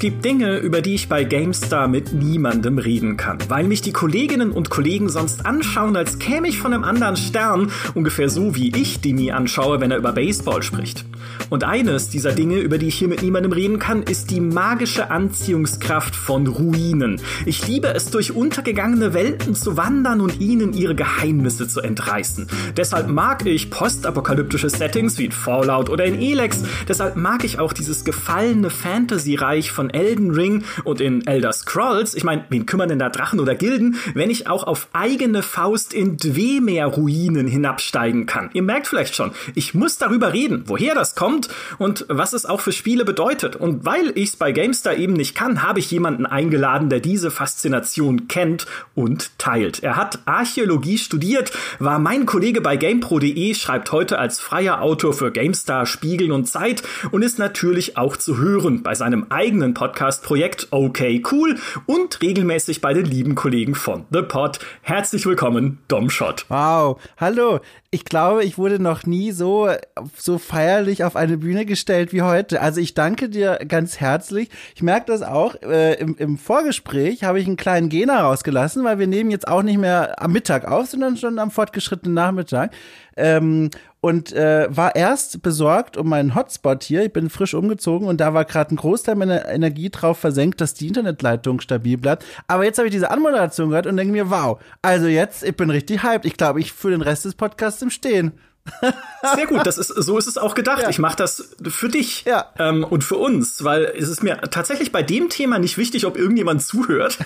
gibt Dinge, über die ich bei GameStar mit niemandem reden kann, weil mich die Kolleginnen und Kollegen sonst anschauen, als käme ich von einem anderen Stern, ungefähr so wie ich Demi anschaue, wenn er über Baseball spricht. Und eines dieser Dinge, über die ich hier mit niemandem reden kann, ist die magische Anziehungskraft von Ruinen. Ich liebe es, durch untergegangene Welten zu wandern und ihnen ihre Geheimnisse zu entreißen. Deshalb mag ich postapokalyptische Settings wie in Fallout oder in Elex. Deshalb mag ich auch dieses gefallene Fantasy-Reich von Elden Ring und in Elder Scrolls. Ich meine, wen kümmern denn da Drachen oder Gilden, wenn ich auch auf eigene Faust in Dwemer-Ruinen hinabsteigen kann? Ihr merkt vielleicht schon, ich muss darüber reden, woher das kommt und was es auch für Spiele bedeutet. Und weil ich es bei GameStar eben nicht kann, habe ich jemanden eingeladen, der diese Faszination kennt und teilt. Er hat Archäologie studiert, war mein Kollege bei GamePro.de, schreibt heute als freier Autor für GameStar, Spiegel und Zeit und ist natürlich auch zu hören bei seinem eigenen Podcast-Projekt Okay Cool und regelmäßig bei den lieben Kollegen von The Pod. Herzlich willkommen, Domshot. Wow, hallo. Ich glaube, ich wurde noch nie so, so feierlich auf eine Bühne gestellt wie heute. Also ich danke dir ganz herzlich. Ich merke das auch. Äh, im, Im Vorgespräch habe ich einen kleinen Gena rausgelassen, weil wir nehmen jetzt auch nicht mehr am Mittag auf, sondern schon am fortgeschrittenen Nachmittag. Ähm, und äh, war erst besorgt um meinen Hotspot hier. Ich bin frisch umgezogen und da war gerade ein Großteil meiner Energie drauf versenkt, dass die Internetleitung stabil bleibt. Aber jetzt habe ich diese Anmoderation gehört und denke mir, wow, also jetzt, ich bin richtig hyped. Ich glaube, ich für den Rest des Podcasts im Stehen. Sehr gut, das ist, so ist es auch gedacht. Ja. Ich mache das für dich ja. ähm, und für uns, weil es ist mir tatsächlich bei dem Thema nicht wichtig, ob irgendjemand zuhört.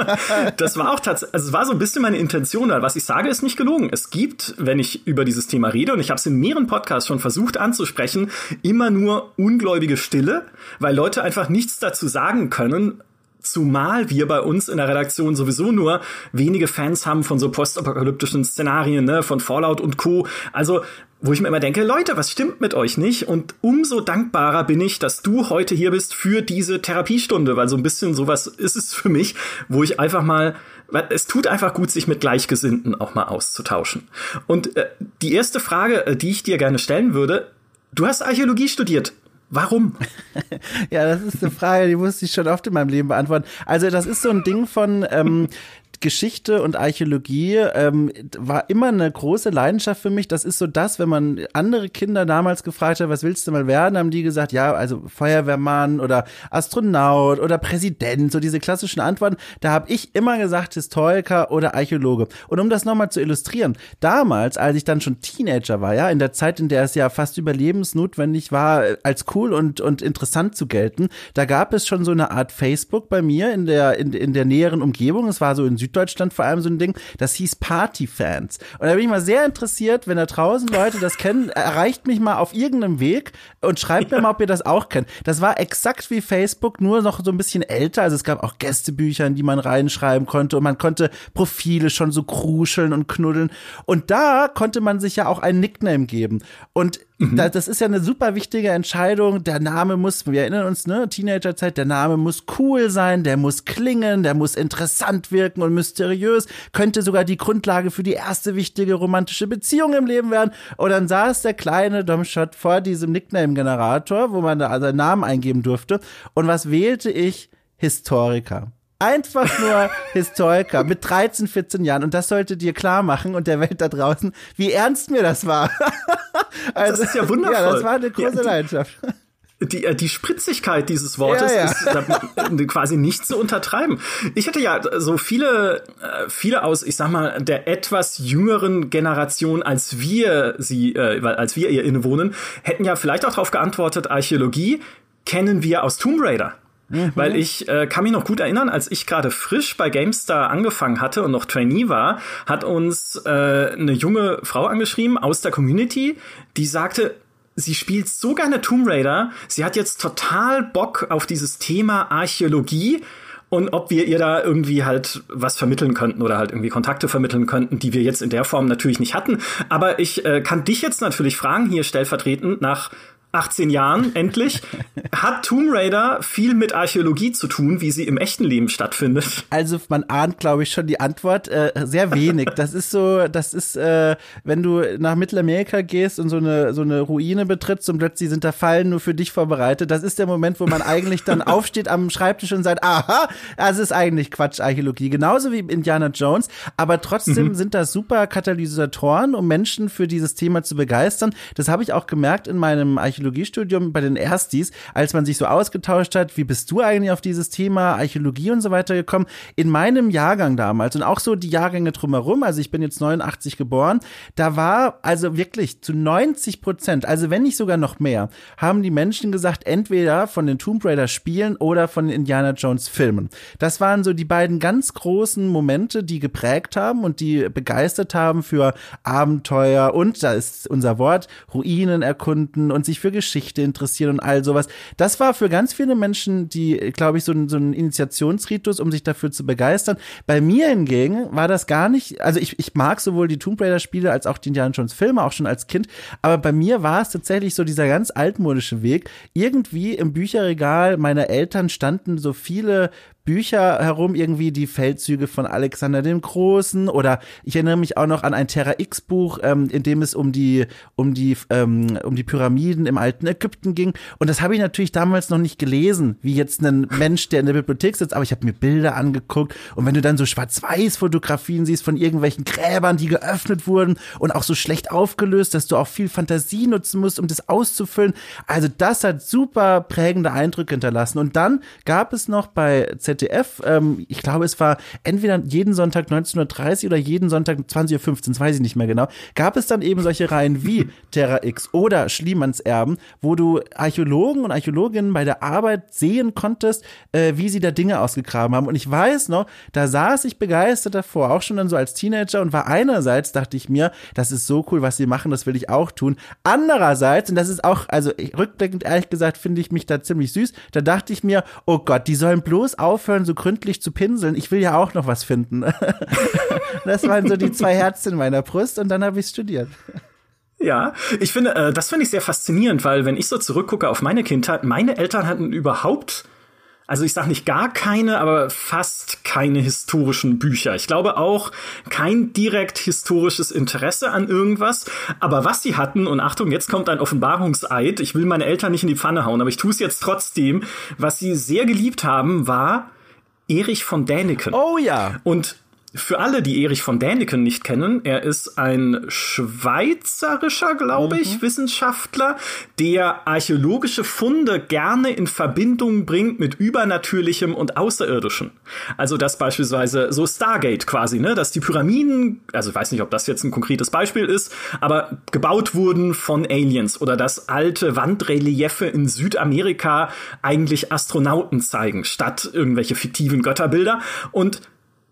das war auch tatsächlich, also es war so ein bisschen meine Intention, weil was ich sage, ist nicht gelogen. Es gibt, wenn ich über dieses Thema rede, und ich habe es in mehreren Podcasts schon versucht anzusprechen, immer nur ungläubige Stille, weil Leute einfach nichts dazu sagen können, Zumal wir bei uns in der Redaktion sowieso nur wenige Fans haben von so postapokalyptischen Szenarien, ne, von Fallout und Co. Also, wo ich mir immer denke, Leute, was stimmt mit euch nicht? Und umso dankbarer bin ich, dass du heute hier bist für diese Therapiestunde, weil so ein bisschen sowas ist es für mich, wo ich einfach mal es tut einfach gut, sich mit Gleichgesinnten auch mal auszutauschen. Und äh, die erste Frage, äh, die ich dir gerne stellen würde, du hast Archäologie studiert. Warum? ja, das ist eine Frage, die musste ich schon oft in meinem Leben beantworten. Also das ist so ein Ding von, ähm, Geschichte und Archäologie ähm, war immer eine große Leidenschaft für mich. Das ist so das, wenn man andere Kinder damals gefragt hat, was willst du mal werden, haben die gesagt, ja, also Feuerwehrmann oder Astronaut oder Präsident, so diese klassischen Antworten. Da habe ich immer gesagt, Historiker oder Archäologe. Und um das nochmal zu illustrieren, damals, als ich dann schon Teenager war, ja, in der Zeit, in der es ja fast überlebensnotwendig war, als cool und, und interessant zu gelten, da gab es schon so eine Art Facebook bei mir in der, in, in der näheren Umgebung. Es war so in Süddeutschland vor allem so ein Ding, das hieß Partyfans. Und da bin ich mal sehr interessiert, wenn da draußen Leute das kennen, erreicht mich mal auf irgendeinem Weg und schreibt mir mal, ob ihr das auch kennt. Das war exakt wie Facebook, nur noch so ein bisschen älter. Also es gab auch Gästebücher, in die man reinschreiben konnte und man konnte Profile schon so kruscheln und knuddeln. Und da konnte man sich ja auch ein Nickname geben. Und Mhm. Das ist ja eine super wichtige Entscheidung. Der Name muss, wir erinnern uns, ne, Teenagerzeit, der Name muss cool sein, der muss klingen, der muss interessant wirken und mysteriös, könnte sogar die Grundlage für die erste wichtige romantische Beziehung im Leben werden. Und dann saß der kleine Domshot vor diesem Nickname-Generator, wo man da seinen Namen eingeben durfte. Und was wählte ich? Historiker. Einfach nur Historiker mit 13, 14 Jahren. Und das sollte dir klar machen und der Welt da draußen, wie ernst mir das war. also, das ist ja wundervoll. Ja, das war eine große ja, Leidenschaft. Die, äh, die Spritzigkeit dieses Wortes ja, ja. ist quasi nicht zu untertreiben. Ich hatte ja so viele, äh, viele aus, ich sag mal, der etwas jüngeren Generation, als wir sie, äh, als wir ihr innewohnen, hätten ja vielleicht auch darauf geantwortet, Archäologie kennen wir aus Tomb Raider. Mhm. Weil ich äh, kann mich noch gut erinnern, als ich gerade frisch bei GameStar angefangen hatte und noch Trainee war, hat uns äh, eine junge Frau angeschrieben aus der Community, die sagte, sie spielt so gerne Tomb Raider, sie hat jetzt total Bock auf dieses Thema Archäologie und ob wir ihr da irgendwie halt was vermitteln könnten oder halt irgendwie Kontakte vermitteln könnten, die wir jetzt in der Form natürlich nicht hatten. Aber ich äh, kann dich jetzt natürlich fragen, hier stellvertretend nach 18 Jahren, endlich, hat Tomb Raider viel mit Archäologie zu tun, wie sie im echten Leben stattfindet? Also man ahnt, glaube ich, schon die Antwort. Äh, sehr wenig. Das ist so, das ist, äh, wenn du nach Mittelamerika gehst und so eine, so eine Ruine betrittst und plötzlich sind da Fallen nur für dich vorbereitet. Das ist der Moment, wo man eigentlich dann aufsteht am Schreibtisch und sagt, aha, das ist eigentlich Quatsch, Archäologie. Genauso wie Indiana Jones. Aber trotzdem mhm. sind das super Katalysatoren, um Menschen für dieses Thema zu begeistern. Das habe ich auch gemerkt in meinem Archäologiestudium bei den Erstis, als man sich so ausgetauscht hat, wie bist du eigentlich auf dieses Thema Archäologie und so weiter gekommen? In meinem Jahrgang damals und auch so die Jahrgänge drumherum, also ich bin jetzt 89 geboren, da war also wirklich zu 90 Prozent, also wenn nicht sogar noch mehr, haben die Menschen gesagt, entweder von den Tomb Raider Spielen oder von den Indiana Jones Filmen. Das waren so die beiden ganz großen Momente, die geprägt haben und die begeistert haben für Abenteuer und da ist unser Wort, Ruinen erkunden und sich für Geschichte interessieren und all sowas. Das war für ganz viele Menschen, die, glaube ich, so so ein Initiationsritus, um sich dafür zu begeistern. Bei mir hingegen war das gar nicht, also ich, ich mag sowohl die Tomb Raider Spiele als auch die Indiana Jones Filme, auch schon als Kind, aber bei mir war es tatsächlich so dieser ganz altmodische Weg. Irgendwie im Bücherregal meiner Eltern standen so viele Bücher herum, irgendwie die Feldzüge von Alexander dem Großen oder ich erinnere mich auch noch an ein Terra X Buch, ähm, in dem es um die um die ähm, um die Pyramiden im alten Ägypten ging. Und das habe ich natürlich damals noch nicht gelesen, wie jetzt ein Mensch, der in der Bibliothek sitzt, aber ich habe mir Bilder angeguckt. Und wenn du dann so schwarz-weiß Fotografien siehst von irgendwelchen Gräbern, die geöffnet wurden und auch so schlecht aufgelöst, dass du auch viel Fantasie nutzen musst, um das auszufüllen. Also das hat super prägende Eindrücke hinterlassen. Und dann gab es noch bei Z ZDF. Ähm, ich glaube, es war entweder jeden Sonntag 19.30 oder jeden Sonntag 20.15 Uhr, das weiß ich nicht mehr genau. Gab es dann eben solche Reihen wie Terra X oder Schliemanns Erben, wo du Archäologen und Archäologinnen bei der Arbeit sehen konntest, äh, wie sie da Dinge ausgegraben haben. Und ich weiß noch, da saß ich begeistert davor, auch schon dann so als Teenager und war einerseits, dachte ich mir, das ist so cool, was sie machen, das will ich auch tun. Andererseits, und das ist auch, also rückblickend ehrlich gesagt, finde ich mich da ziemlich süß, da dachte ich mir, oh Gott, die sollen bloß auf aufhören, so gründlich zu pinseln. Ich will ja auch noch was finden. das waren so die zwei Herzen in meiner Brust und dann habe ich studiert. Ja, ich finde, äh, das finde ich sehr faszinierend, weil wenn ich so zurückgucke auf meine Kindheit, meine Eltern hatten überhaupt also ich sage nicht gar keine, aber fast keine historischen Bücher. Ich glaube auch kein direkt historisches Interesse an irgendwas. Aber was sie hatten, und Achtung, jetzt kommt ein Offenbarungseid, ich will meine Eltern nicht in die Pfanne hauen, aber ich tue es jetzt trotzdem, was sie sehr geliebt haben, war Erich von Däniken. Oh ja. Und für alle, die Erich von Däniken nicht kennen, er ist ein schweizerischer, glaube ich, mhm. Wissenschaftler, der archäologische Funde gerne in Verbindung bringt mit Übernatürlichem und Außerirdischem. Also das beispielsweise so Stargate quasi, ne, dass die Pyramiden, also ich weiß nicht, ob das jetzt ein konkretes Beispiel ist, aber gebaut wurden von Aliens oder dass alte Wandreliefe in Südamerika eigentlich Astronauten zeigen, statt irgendwelche fiktiven Götterbilder und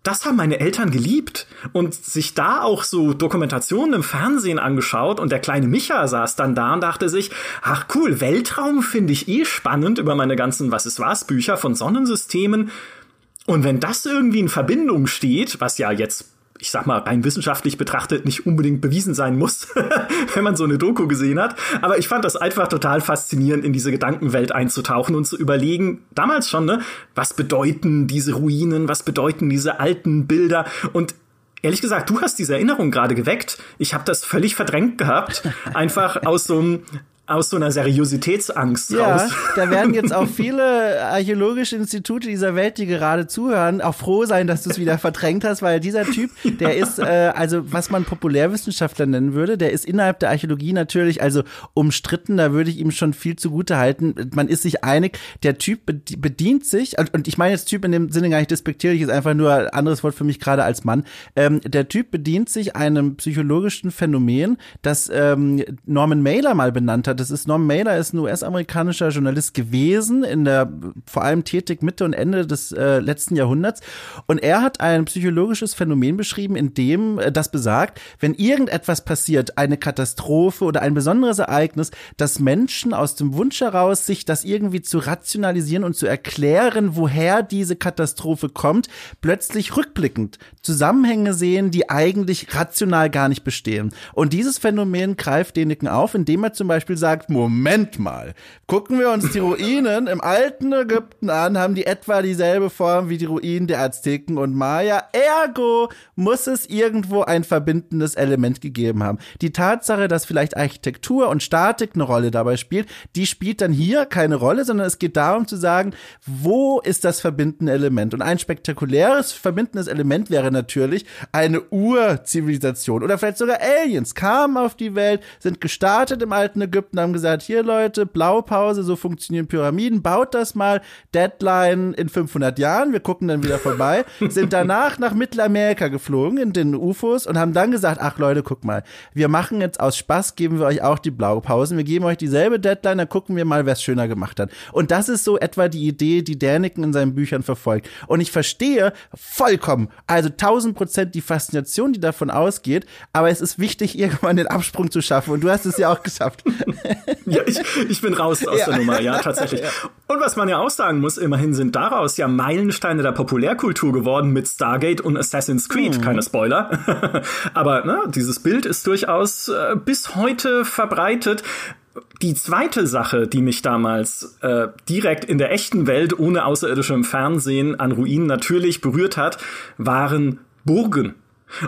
das haben meine Eltern geliebt und sich da auch so Dokumentationen im Fernsehen angeschaut und der kleine Micha saß dann da und dachte sich, ach cool, Weltraum finde ich eh spannend über meine ganzen Was ist was Bücher von Sonnensystemen. Und wenn das irgendwie in Verbindung steht, was ja jetzt ich sag mal, rein wissenschaftlich betrachtet nicht unbedingt bewiesen sein muss, wenn man so eine Doku gesehen hat. Aber ich fand das einfach total faszinierend, in diese Gedankenwelt einzutauchen und zu überlegen, damals schon, ne, was bedeuten diese Ruinen, was bedeuten diese alten Bilder und Ehrlich gesagt, du hast diese Erinnerung gerade geweckt. Ich habe das völlig verdrängt gehabt. Einfach aus so einem aus so einer Seriositätsangst ja, raus. Da werden jetzt auch viele archäologische Institute dieser Welt, die gerade zuhören, auch froh sein, dass du es wieder verdrängt hast, weil dieser Typ, der ist, äh, also was man Populärwissenschaftler nennen würde, der ist innerhalb der Archäologie natürlich, also umstritten, da würde ich ihm schon viel zugute halten. Man ist sich einig, der Typ bedient sich, und ich meine jetzt Typ in dem Sinne gar nicht despektierlich, ist einfach nur ein anderes Wort für mich gerade als Mann. Ähm, der Typ bedient sich einem psychologischen Phänomen, das ähm, Norman Mailer mal benannt hat das ist Norm Mailer, ist ein US-amerikanischer Journalist gewesen, in der vor allem tätig Mitte und Ende des äh, letzten Jahrhunderts. Und er hat ein psychologisches Phänomen beschrieben, in dem äh, das besagt, wenn irgendetwas passiert, eine Katastrophe oder ein besonderes Ereignis, dass Menschen aus dem Wunsch heraus, sich das irgendwie zu rationalisieren und zu erklären, woher diese Katastrophe kommt, plötzlich rückblickend Zusammenhänge sehen, die eigentlich rational gar nicht bestehen. Und dieses Phänomen greift Deniken auf, indem er zum Beispiel sagt, gesagt, Moment mal, gucken wir uns die Ruinen im alten Ägypten an, haben die etwa dieselbe Form wie die Ruinen der Azteken und Maya. Ergo muss es irgendwo ein verbindendes Element gegeben haben. Die Tatsache, dass vielleicht Architektur und Statik eine Rolle dabei spielt, die spielt dann hier keine Rolle, sondern es geht darum zu sagen, wo ist das verbindende Element? Und ein spektakuläres verbindendes Element wäre natürlich eine Urzivilisation oder vielleicht sogar Aliens kamen auf die Welt, sind gestartet im alten Ägypten, haben gesagt, hier Leute, Blaupause, so funktionieren Pyramiden, baut das mal, Deadline in 500 Jahren, wir gucken dann wieder vorbei, sind danach nach Mittelamerika geflogen in den UFOs und haben dann gesagt, ach Leute, guck mal, wir machen jetzt aus Spaß, geben wir euch auch die Blaupausen, wir geben euch dieselbe Deadline, dann gucken wir mal, wer es schöner gemacht hat. Und das ist so etwa die Idee, die Däniken in seinen Büchern verfolgt. Und ich verstehe vollkommen, also 1000 Prozent die Faszination, die davon ausgeht, aber es ist wichtig, irgendwann den Absprung zu schaffen. Und du hast es ja auch geschafft. ja, ich, ich bin raus aus ja. der Nummer, ja, tatsächlich. Ja. Und was man ja auch sagen muss, immerhin sind daraus ja Meilensteine der Populärkultur geworden mit Stargate und Assassin's Creed. Hm. Keine Spoiler. aber ne, dieses Bild ist durchaus äh, bis heute verbreitet. Die zweite Sache, die mich damals äh, direkt in der echten Welt ohne außerirdischem Fernsehen an Ruinen natürlich berührt hat, waren Burgen.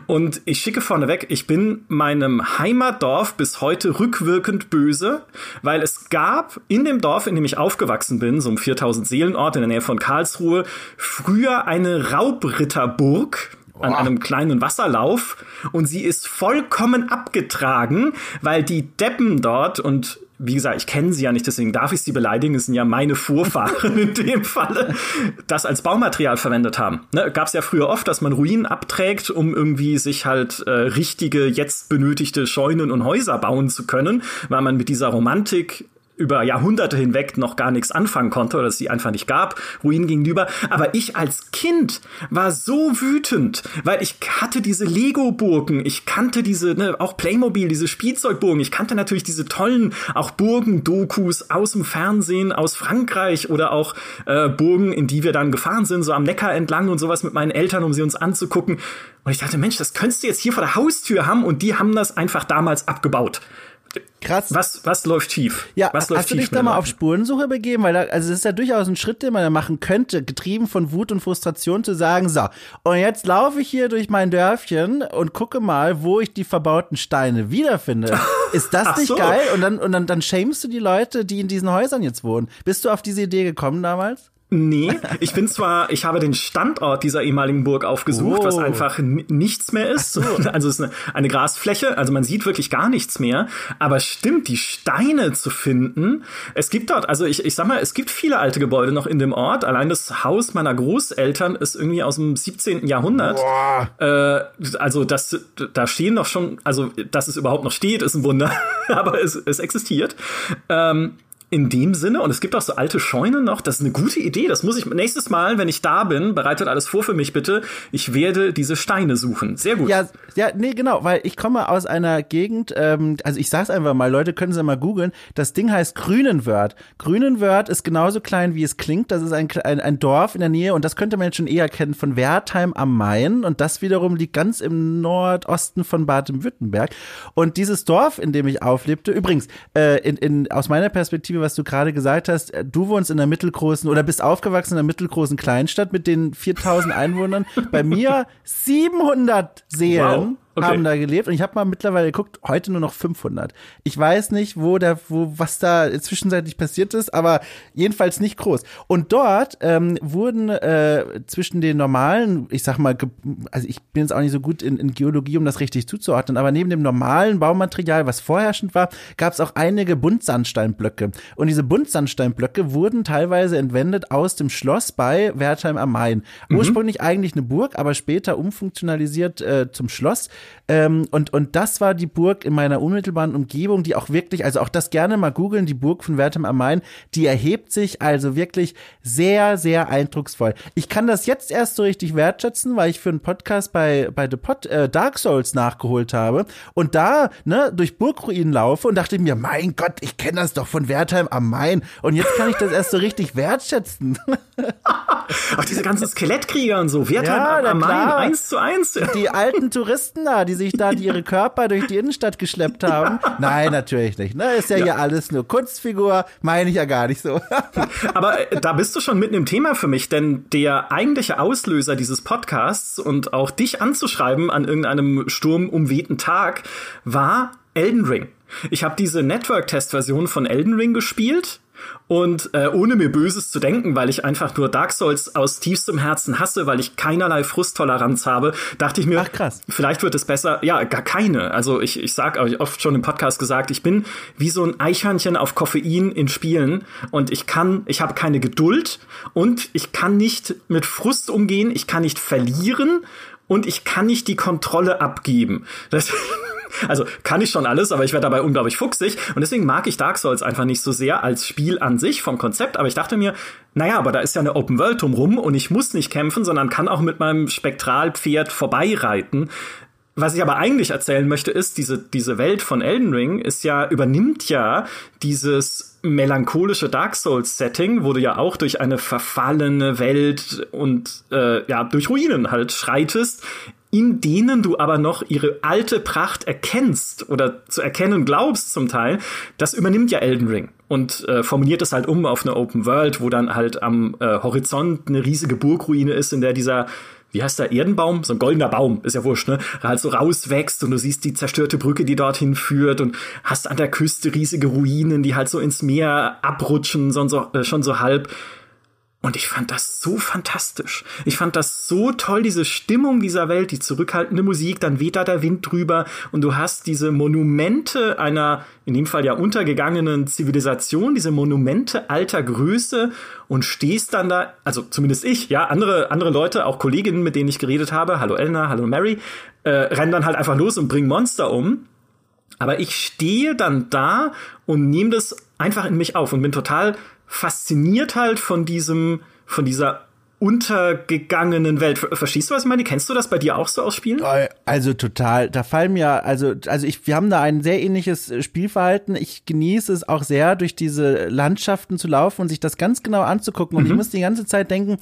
Und ich schicke vorneweg, ich bin meinem Heimatdorf bis heute rückwirkend böse, weil es gab in dem Dorf, in dem ich aufgewachsen bin, so ein 4000 Seelenort in der Nähe von Karlsruhe, früher eine Raubritterburg, an einem kleinen Wasserlauf. Und sie ist vollkommen abgetragen, weil die Deppen dort und wie gesagt, ich kenne sie ja nicht, deswegen darf ich sie beleidigen. Es sind ja meine Vorfahren in dem Falle, das als Baumaterial verwendet haben. Ne, Gab es ja früher oft, dass man Ruinen abträgt, um irgendwie sich halt äh, richtige, jetzt benötigte Scheunen und Häuser bauen zu können, weil man mit dieser Romantik über Jahrhunderte hinweg noch gar nichts anfangen konnte oder es sie einfach nicht gab, Ruinen gegenüber. Aber ich als Kind war so wütend, weil ich hatte diese Lego-Burgen, ich kannte diese, ne, auch Playmobil, diese Spielzeugburgen, ich kannte natürlich diese tollen auch Burgen-Dokus aus dem Fernsehen, aus Frankreich oder auch äh, Burgen, in die wir dann gefahren sind, so am Neckar entlang und sowas mit meinen Eltern, um sie uns anzugucken. Und ich dachte, Mensch, das könntest du jetzt hier vor der Haustür haben und die haben das einfach damals abgebaut. Krass. Was, was läuft schief? Ja, was läuft hast du dich da mal auf Spurensuche begeben? Weil da, also das ist ja durchaus ein Schritt, den man da machen könnte, getrieben von Wut und Frustration zu sagen, so, und jetzt laufe ich hier durch mein Dörfchen und gucke mal, wo ich die verbauten Steine wiederfinde. Ist das nicht so. geil? Und dann, und dann, dann shamest du die Leute, die in diesen Häusern jetzt wohnen. Bist du auf diese Idee gekommen damals? Nee, ich bin zwar, ich habe den Standort dieser ehemaligen Burg aufgesucht, oh. was einfach nichts mehr ist. So. Also es ist eine, eine, Grasfläche, also man sieht wirklich gar nichts mehr. Aber stimmt, die Steine zu finden. Es gibt dort, also ich, ich sag mal, es gibt viele alte Gebäude noch in dem Ort. Allein das Haus meiner Großeltern ist irgendwie aus dem 17. Jahrhundert. Äh, also das, da stehen noch schon, also dass es überhaupt noch steht, ist ein Wunder. Aber es, es existiert. Ähm, in dem Sinne, und es gibt auch so alte Scheunen noch, das ist eine gute Idee. Das muss ich nächstes Mal, wenn ich da bin, bereitet alles vor für mich bitte. Ich werde diese Steine suchen. Sehr gut. Ja, ja, nee, genau, weil ich komme aus einer Gegend, ähm, also ich sag's einfach mal, Leute können ja mal googeln. Das Ding heißt Grünenwörth. Grünenwörth ist genauso klein, wie es klingt. Das ist ein, ein, ein Dorf in der Nähe und das könnte man jetzt schon eher kennen von Wertheim am Main. Und das wiederum liegt ganz im Nordosten von Baden-Württemberg. Und dieses Dorf, in dem ich auflebte, übrigens, äh, in, in, aus meiner Perspektive Liebe, was du gerade gesagt hast. Du wohnst in einer mittelgroßen oder bist aufgewachsen in einer mittelgroßen Kleinstadt mit den 4000 Einwohnern. Bei mir 700 Seelen. Wow okay. haben da gelebt und ich habe mal mittlerweile geguckt, heute nur noch 500. Ich weiß nicht, wo der, wo was da zwischenzeitlich passiert ist, aber jedenfalls nicht groß. Und dort ähm, wurden äh, zwischen den normalen, ich sag mal, also ich bin jetzt auch nicht so gut in, in Geologie, um das richtig zuzuordnen, aber neben dem normalen Baumaterial, was vorherrschend war, gab es auch einige Buntsandsteinblöcke. Und diese Buntsandsteinblöcke wurden teilweise entwendet aus dem Schloss bei Wertheim am Main. Mhm. Ursprünglich eigentlich eine Burg, aber später umfunktionalisiert äh, zum Schloss. Ähm, und, und das war die Burg in meiner unmittelbaren Umgebung, die auch wirklich, also auch das gerne mal googeln, die Burg von Wertheim am Main, die erhebt sich also wirklich sehr, sehr eindrucksvoll. Ich kann das jetzt erst so richtig wertschätzen, weil ich für einen Podcast bei, bei The Pod äh, Dark Souls nachgeholt habe und da ne, durch Burgruinen laufe und dachte mir, mein Gott, ich kenne das doch von Wertheim am Main und jetzt kann ich das erst so richtig wertschätzen. Auch diese ganzen Skelettkrieger und so, Wertheim ja, am Main, eins zu eins. Die alten Touristen da Ninja, die sich da die ihre Körper durch die Innenstadt geschleppt haben. Nein, natürlich nicht. Ne? Ist ja, ja, hier alles nur Kunstfigur, meine ich ja gar nicht so. Aber äh, da bist du schon mitten im Thema für mich, denn der eigentliche Auslöser dieses Podcasts und auch dich anzuschreiben an irgendeinem sturmumwehten Tag war Elden Ring. Ich habe diese Network-Test-Version von Elden Ring gespielt und äh, ohne mir Böses zu denken, weil ich einfach nur Dark Souls aus tiefstem Herzen hasse, weil ich keinerlei Frusttoleranz habe, dachte ich mir, Ach, krass. vielleicht wird es besser. Ja, gar keine. Also ich, ich sag, habe ich oft schon im Podcast gesagt, ich bin wie so ein Eichhörnchen auf Koffein in Spielen und ich kann, ich habe keine Geduld und ich kann nicht mit Frust umgehen, ich kann nicht verlieren und ich kann nicht die Kontrolle abgeben. Das also kann ich schon alles, aber ich werde dabei unglaublich fuchsig. Und deswegen mag ich Dark Souls einfach nicht so sehr als Spiel an sich vom Konzept. Aber ich dachte mir, naja, aber da ist ja eine Open World drumrum und ich muss nicht kämpfen, sondern kann auch mit meinem Spektralpferd vorbeireiten. Was ich aber eigentlich erzählen möchte, ist, diese, diese Welt von Elden Ring ist ja, übernimmt ja dieses melancholische Dark Souls Setting, wo du ja auch durch eine verfallene Welt und äh, ja durch Ruinen halt schreitest, in denen du aber noch ihre alte Pracht erkennst oder zu erkennen glaubst zum Teil, das übernimmt ja Elden Ring und äh, formuliert es halt um auf eine Open World, wo dann halt am äh, Horizont eine riesige Burgruine ist, in der dieser wie heißt der Erdenbaum? So ein goldener Baum, ist ja wurscht, ne? Halt so rauswächst und du siehst die zerstörte Brücke, die dorthin führt und hast an der Küste riesige Ruinen, die halt so ins Meer abrutschen, so, so, äh, schon so halb. Und ich fand das so fantastisch. Ich fand das so toll, diese Stimmung dieser Welt, die zurückhaltende Musik, dann weht da der Wind drüber und du hast diese Monumente einer, in dem Fall ja untergegangenen Zivilisation, diese Monumente alter Größe und stehst dann da, also zumindest ich, ja, andere, andere Leute, auch Kolleginnen, mit denen ich geredet habe, hallo Elna, hallo Mary, äh, rennen dann halt einfach los und bringen Monster um. Aber ich stehe dann da und nehme das einfach in mich auf und bin total fasziniert halt von diesem, von dieser untergegangenen Welt. Verstehst du, was ich meine? Kennst du das bei dir auch so aus Spielen? Also total. Da fallen mir, also, also ich, wir haben da ein sehr ähnliches äh, Spielverhalten. Ich genieße es auch sehr, durch diese Landschaften zu laufen und sich das ganz genau anzugucken. Und mhm. ich muss die ganze Zeit denken,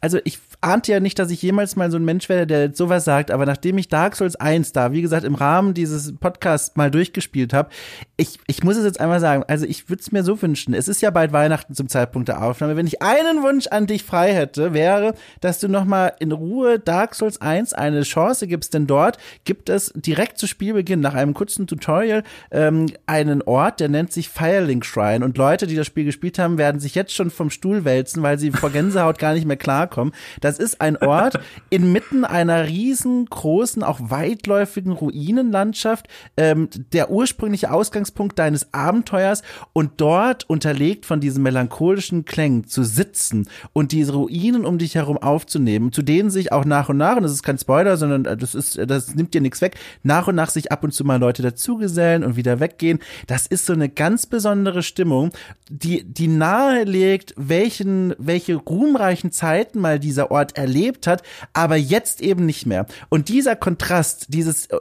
also ich ahnte ja nicht, dass ich jemals mal so ein Mensch werde, der sowas sagt, aber nachdem ich Dark Souls 1 da, wie gesagt, im Rahmen dieses Podcasts mal durchgespielt habe, ich, ich muss es jetzt einmal sagen, also ich würde es mir so wünschen, es ist ja bald Weihnachten zum Zeitpunkt der Aufnahme, wenn ich einen Wunsch an dich frei hätte, wäre, dass du nochmal in Ruhe Dark Souls 1 eine Chance gibst, denn dort gibt es direkt zu Spielbeginn, nach einem kurzen Tutorial, ähm, einen Ort, der nennt sich Firelink Shrine und Leute, die das Spiel gespielt haben, werden sich jetzt schon vom Stuhl wälzen, weil sie vor Gänsehaut gar nicht mehr klarkommen. Das ist ein Ort inmitten einer riesengroßen, auch weitläufigen Ruinenlandschaft, ähm, der ursprüngliche Ausgangspunkt deines Abenteuers und dort unterlegt von diesen melancholischen Klängen zu sitzen und diese Ruinen um dich herum aufzunehmen, zu denen sich auch nach und nach, und das ist kein Spoiler, sondern äh, das ist, das nimmt dir nichts weg, nach und nach sich ab und zu mal Leute dazugesellen und wieder weggehen. Das ist so eine ganz besondere Stimmung, die, die nahelegt, welchen, welche ruhmreichen Zeiten mal dieser Ort erlebt hat, aber jetzt eben nicht mehr. Und dieser Kontrast, dieses äh,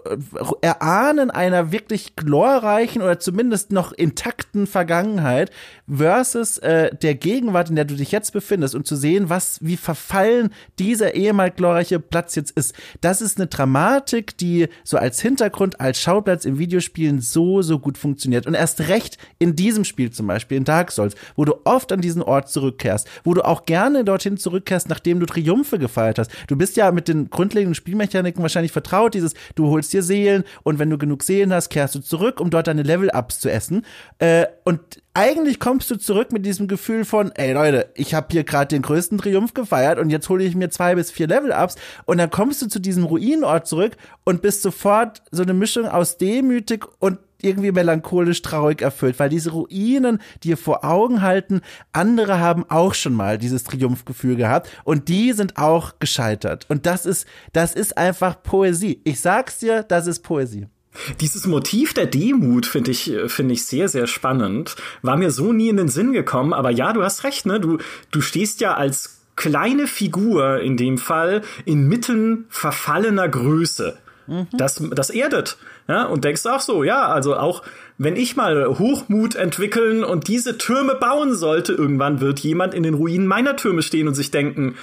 Erahnen einer wirklich glorreichen oder zumindest noch intakten Vergangenheit versus äh, der Gegenwart, in der du dich jetzt befindest und zu sehen, was, wie verfallen dieser ehemals glorreiche Platz jetzt ist. Das ist eine Dramatik, die so als Hintergrund, als Schauplatz im Videospielen so, so gut funktioniert. Und erst recht in diesem Spiel zum Beispiel, in Dark Souls, wo du oft an diesen Ort zurückkehrst, wo du auch gerne dorthin zurückkehrst, nachdem du Triumphe gefeiert hast. Du bist ja mit den grundlegenden Spielmechaniken wahrscheinlich vertraut, dieses, du holst dir Seelen und wenn du genug Seelen hast, kehrst du zurück, um dort deine Level-Ups zu essen. Äh, und eigentlich kommst du zurück mit diesem Gefühl von, ey Leute, ich habe hier gerade den größten Triumph gefeiert und jetzt hole ich mir zwei bis vier Level-Ups und dann kommst du zu diesem Ruinenort zurück und bist sofort so eine Mischung aus demütig und irgendwie melancholisch traurig erfüllt, weil diese Ruinen dir vor Augen halten, andere haben auch schon mal dieses Triumphgefühl gehabt und die sind auch gescheitert. Und das ist, das ist einfach Poesie. Ich sag's dir, das ist Poesie. Dieses Motiv der Demut finde ich, finde ich sehr, sehr spannend. War mir so nie in den Sinn gekommen, aber ja, du hast recht, ne? Du, du stehst ja als kleine Figur in dem Fall inmitten verfallener Größe. Mhm. Das, das erdet. Ja, und denkst auch so, ja, also auch wenn ich mal Hochmut entwickeln und diese Türme bauen sollte, irgendwann wird jemand in den Ruinen meiner Türme stehen und sich denken,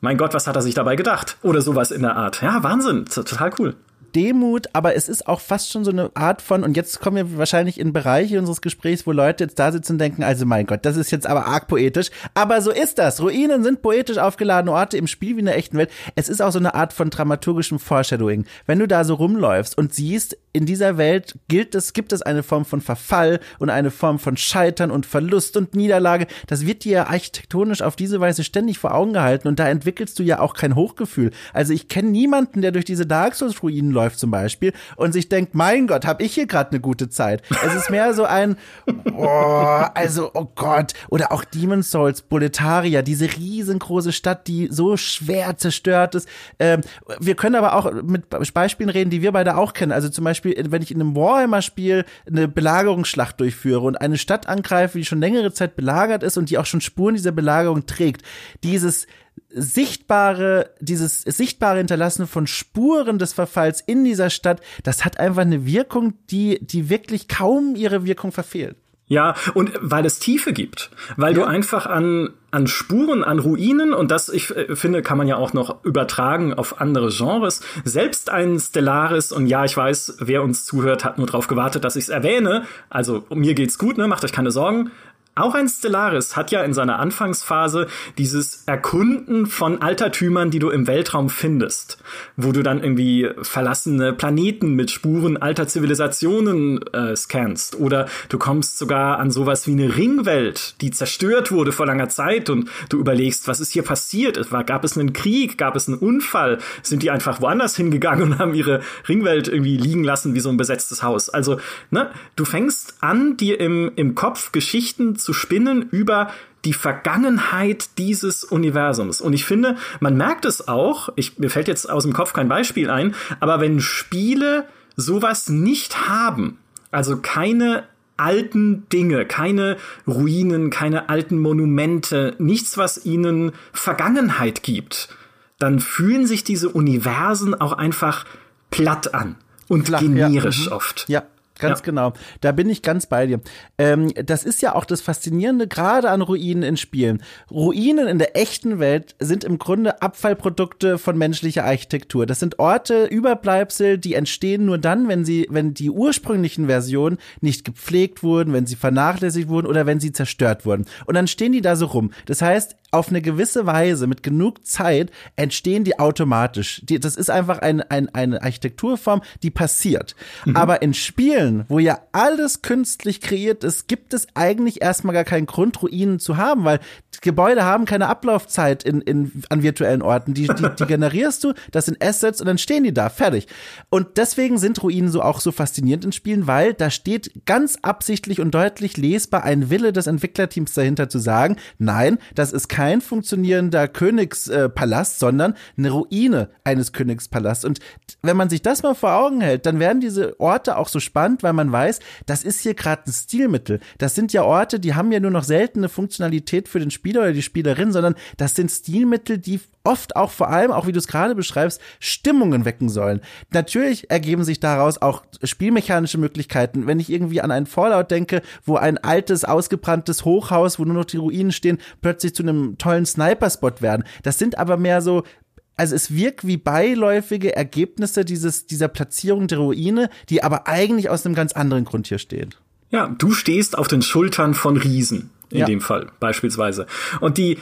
mein Gott, was hat er sich dabei gedacht? Oder sowas in der Art. Ja, Wahnsinn, total cool Demut, aber es ist auch fast schon so eine Art von, und jetzt kommen wir wahrscheinlich in Bereiche unseres Gesprächs, wo Leute jetzt da sitzen und denken, also mein Gott, das ist jetzt aber arg poetisch. Aber so ist das. Ruinen sind poetisch aufgeladene Orte im Spiel wie in der echten Welt. Es ist auch so eine Art von dramaturgischem Foreshadowing. Wenn du da so rumläufst und siehst, in dieser Welt gilt es, gibt es eine Form von Verfall und eine Form von Scheitern und Verlust und Niederlage. Das wird dir architektonisch auf diese Weise ständig vor Augen gehalten und da entwickelst du ja auch kein Hochgefühl. Also ich kenne niemanden, der durch diese Dark Souls Ruinen läuft zum Beispiel und sich denkt, mein Gott, habe ich hier gerade eine gute Zeit. Es ist mehr so ein, oh, also oh Gott, oder auch Demon's Souls, Boletaria, diese riesengroße Stadt, die so schwer zerstört ist. Ähm, wir können aber auch mit Beispielen reden, die wir beide auch kennen. Also zum Beispiel, wenn ich in einem Warhammer-Spiel eine Belagerungsschlacht durchführe und eine Stadt angreife, die schon längere Zeit belagert ist und die auch schon Spuren dieser Belagerung trägt, dieses sichtbare, dieses sichtbare Hinterlassen von Spuren des Verfalls in dieser Stadt, das hat einfach eine Wirkung, die, die wirklich kaum ihre Wirkung verfehlt. Ja, und weil es Tiefe gibt, weil ja. du einfach an, an Spuren, an Ruinen, und das, ich äh, finde, kann man ja auch noch übertragen auf andere Genres, selbst ein Stellaris, und ja, ich weiß, wer uns zuhört, hat nur darauf gewartet, dass ich es erwähne, also mir geht's gut, ne, macht euch keine Sorgen, auch ein Stellaris hat ja in seiner Anfangsphase dieses Erkunden von Altertümern, die du im Weltraum findest, wo du dann irgendwie verlassene Planeten mit Spuren alter Zivilisationen äh, scannst. Oder du kommst sogar an sowas wie eine Ringwelt, die zerstört wurde vor langer Zeit und du überlegst, was ist hier passiert? Gab es einen Krieg? Gab es einen Unfall? Sind die einfach woanders hingegangen und haben ihre Ringwelt irgendwie liegen lassen wie so ein besetztes Haus? Also, ne, du fängst an, dir im, im Kopf Geschichten zu spinnen über die Vergangenheit dieses Universums. Und ich finde, man merkt es auch, ich, mir fällt jetzt aus dem Kopf kein Beispiel ein, aber wenn Spiele sowas nicht haben, also keine alten Dinge, keine Ruinen, keine alten Monumente, nichts, was ihnen Vergangenheit gibt, dann fühlen sich diese Universen auch einfach platt an und Flach, generisch ja. Mhm. oft. Ja, Ganz ja. genau. Da bin ich ganz bei dir. Ähm, das ist ja auch das Faszinierende gerade an Ruinen in Spielen. Ruinen in der echten Welt sind im Grunde Abfallprodukte von menschlicher Architektur. Das sind Orte, Überbleibsel, die entstehen nur dann, wenn sie, wenn die ursprünglichen Versionen nicht gepflegt wurden, wenn sie vernachlässigt wurden oder wenn sie zerstört wurden. Und dann stehen die da so rum. Das heißt, auf eine gewisse Weise, mit genug Zeit, entstehen die automatisch. Die, das ist einfach ein, ein, eine Architekturform, die passiert. Mhm. Aber in Spielen, wo ja alles künstlich kreiert ist, gibt es eigentlich erstmal gar keinen Grund, Ruinen zu haben, weil Gebäude haben keine Ablaufzeit in, in, an virtuellen Orten. Die, die, die generierst du, das sind Assets und dann stehen die da, fertig. Und deswegen sind Ruinen so auch so faszinierend in Spielen, weil da steht ganz absichtlich und deutlich lesbar ein Wille des Entwicklerteams dahinter zu sagen, nein, das ist kein funktionierender Königspalast, sondern eine Ruine eines Königspalasts. Und wenn man sich das mal vor Augen hält, dann werden diese Orte auch so spannend, weil man weiß, das ist hier gerade ein Stilmittel. Das sind ja Orte, die haben ja nur noch seltene Funktionalität für den Spieler oder die Spielerin, sondern das sind Stilmittel, die oft auch vor allem, auch wie du es gerade beschreibst, Stimmungen wecken sollen. Natürlich ergeben sich daraus auch spielmechanische Möglichkeiten. Wenn ich irgendwie an einen Fallout denke, wo ein altes, ausgebranntes Hochhaus, wo nur noch die Ruinen stehen, plötzlich zu einem tollen Sniper-Spot werden. Das sind aber mehr so also es wirkt wie beiläufige Ergebnisse dieses, dieser Platzierung der Ruine, die aber eigentlich aus einem ganz anderen Grund hier stehen. Ja, du stehst auf den Schultern von Riesen in ja. dem Fall beispielsweise. Und die,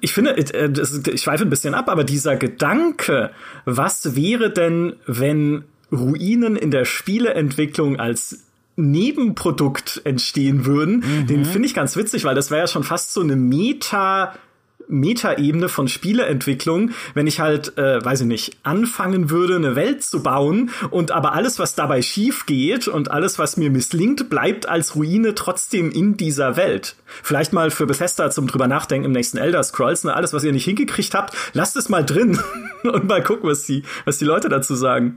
ich finde, äh, ich schweife ein bisschen ab, aber dieser Gedanke, was wäre denn, wenn Ruinen in der Spieleentwicklung als Nebenprodukt entstehen würden, mhm. den finde ich ganz witzig, weil das wäre ja schon fast so eine Meta- Metaebene von Spieleentwicklung, wenn ich halt, äh, weiß ich nicht, anfangen würde, eine Welt zu bauen und aber alles, was dabei schief geht und alles, was mir misslingt, bleibt als Ruine trotzdem in dieser Welt. Vielleicht mal für Bethesda zum drüber nachdenken im nächsten Elder Scrolls, ne, alles, was ihr nicht hingekriegt habt, lasst es mal drin und mal gucken, was die, was die Leute dazu sagen.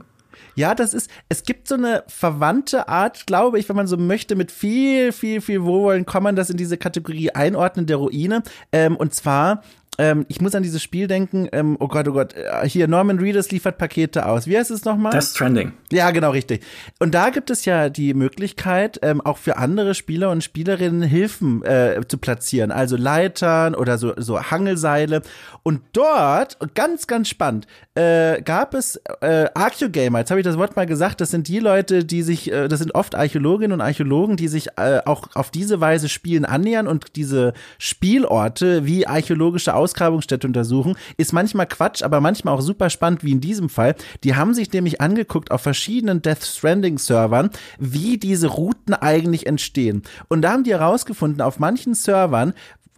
Ja, das ist, es gibt so eine verwandte Art, glaube ich, wenn man so möchte, mit viel, viel, viel Wohlwollen kann man das in diese Kategorie einordnen der Ruine. Ähm, und zwar ähm, ich muss an dieses Spiel denken, ähm, oh Gott, oh Gott, äh, hier Norman Reedus liefert Pakete aus. Wie heißt es nochmal? Death Stranding. Ja, genau, richtig. Und da gibt es ja die Möglichkeit, ähm, auch für andere Spieler und Spielerinnen Hilfen äh, zu platzieren, also Leitern oder so, so Hangelseile. Und dort, ganz, ganz spannend, äh, gab es äh, Archeogamer, jetzt habe ich das Wort mal gesagt, das sind die Leute, die sich, äh, das sind oft Archäologinnen und Archäologen, die sich äh, auch auf diese Weise Spielen annähern und diese Spielorte wie archäologische Ausgrabungsstätte untersuchen, ist manchmal Quatsch, aber manchmal auch super spannend, wie in diesem Fall. Die haben sich nämlich angeguckt auf verschiedenen Death Stranding Servern, wie diese Routen eigentlich entstehen. Und da haben die herausgefunden, auf manchen Servern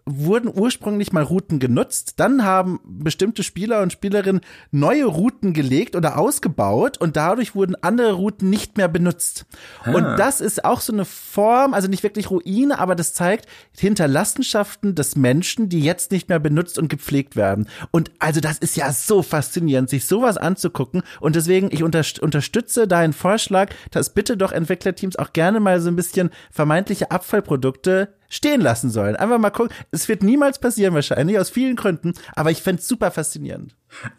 wurden ursprünglich mal Routen genutzt, dann haben bestimmte Spieler und Spielerinnen neue Routen gelegt oder ausgebaut und dadurch wurden andere Routen nicht mehr benutzt. Ah. Und das ist auch so eine Form, also nicht wirklich Ruine, aber das zeigt Hinterlassenschaften des Menschen, die jetzt nicht mehr benutzt und gepflegt werden. Und also das ist ja so faszinierend, sich sowas anzugucken und deswegen ich unter, unterstütze deinen Vorschlag, dass bitte doch Entwicklerteams auch gerne mal so ein bisschen vermeintliche Abfallprodukte stehen lassen sollen. Einfach mal gucken. Es wird niemals passieren wahrscheinlich, aus vielen Gründen, aber ich fände super faszinierend.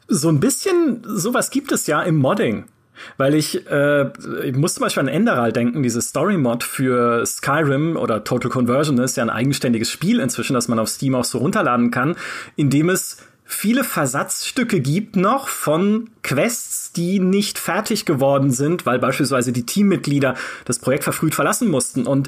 So ein bisschen sowas gibt es ja im Modding. Weil ich, äh, ich muss zum Beispiel an Enderal denken, dieses Story-Mod für Skyrim oder Total Conversion ist ja ein eigenständiges Spiel inzwischen, das man auf Steam auch so runterladen kann, in dem es viele Versatzstücke gibt noch von Quests, die nicht fertig geworden sind, weil beispielsweise die Teammitglieder das Projekt verfrüht verlassen mussten. Und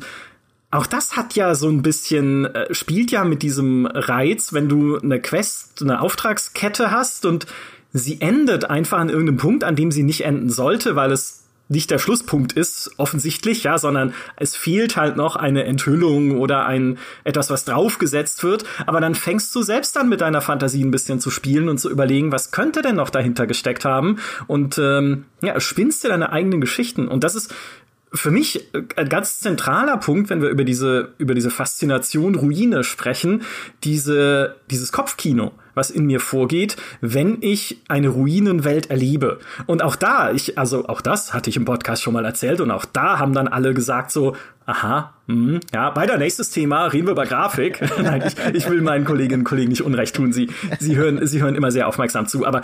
auch das hat ja so ein bisschen, äh, spielt ja mit diesem Reiz, wenn du eine Quest, eine Auftragskette hast und sie endet einfach an irgendeinem Punkt, an dem sie nicht enden sollte, weil es nicht der Schlusspunkt ist, offensichtlich, ja, sondern es fehlt halt noch eine Enthüllung oder ein etwas, was draufgesetzt wird. Aber dann fängst du selbst an mit deiner Fantasie ein bisschen zu spielen und zu überlegen, was könnte denn noch dahinter gesteckt haben? Und ähm, ja, spinnst dir deine eigenen Geschichten. Und das ist für mich ein ganz zentraler Punkt, wenn wir über diese, über diese Faszination Ruine sprechen, diese, dieses Kopfkino, was in mir vorgeht, wenn ich eine Ruinenwelt erlebe. Und auch da, ich, also auch das hatte ich im Podcast schon mal erzählt und auch da haben dann alle gesagt so, aha, mh, ja, weiter nächstes Thema, reden wir über Grafik. Nein, ich, ich will meinen Kolleginnen und Kollegen nicht unrecht tun. Sie, sie hören, sie hören immer sehr aufmerksam zu. Aber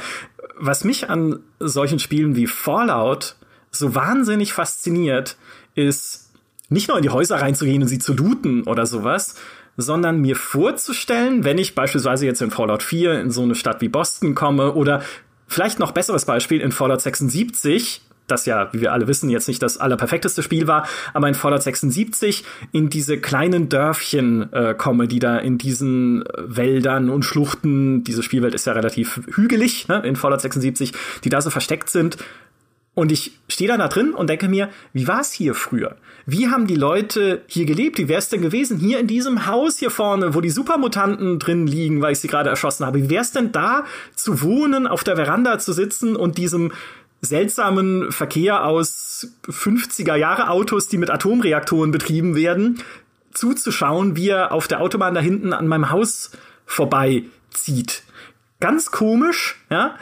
was mich an solchen Spielen wie Fallout so wahnsinnig fasziniert, ist nicht nur in die Häuser reinzugehen und sie zu looten oder sowas, sondern mir vorzustellen, wenn ich beispielsweise jetzt in Fallout 4 in so eine Stadt wie Boston komme oder vielleicht noch besseres Beispiel in Fallout 76, das ja, wie wir alle wissen, jetzt nicht das allerperfekteste Spiel war, aber in Fallout 76 in diese kleinen Dörfchen äh, komme, die da in diesen Wäldern und Schluchten, diese Spielwelt ist ja relativ hügelig, ne, in Fallout 76, die da so versteckt sind und ich stehe dann da drin und denke mir, wie war es hier früher? Wie haben die Leute hier gelebt? Wie wäre es denn gewesen hier in diesem Haus hier vorne, wo die Supermutanten drin liegen, weil ich sie gerade erschossen habe? Wie wäre es denn da zu wohnen, auf der Veranda zu sitzen und diesem seltsamen Verkehr aus 50er Jahre Autos, die mit Atomreaktoren betrieben werden, zuzuschauen, wie er auf der Autobahn da hinten an meinem Haus vorbeizieht? Ganz komisch, ja.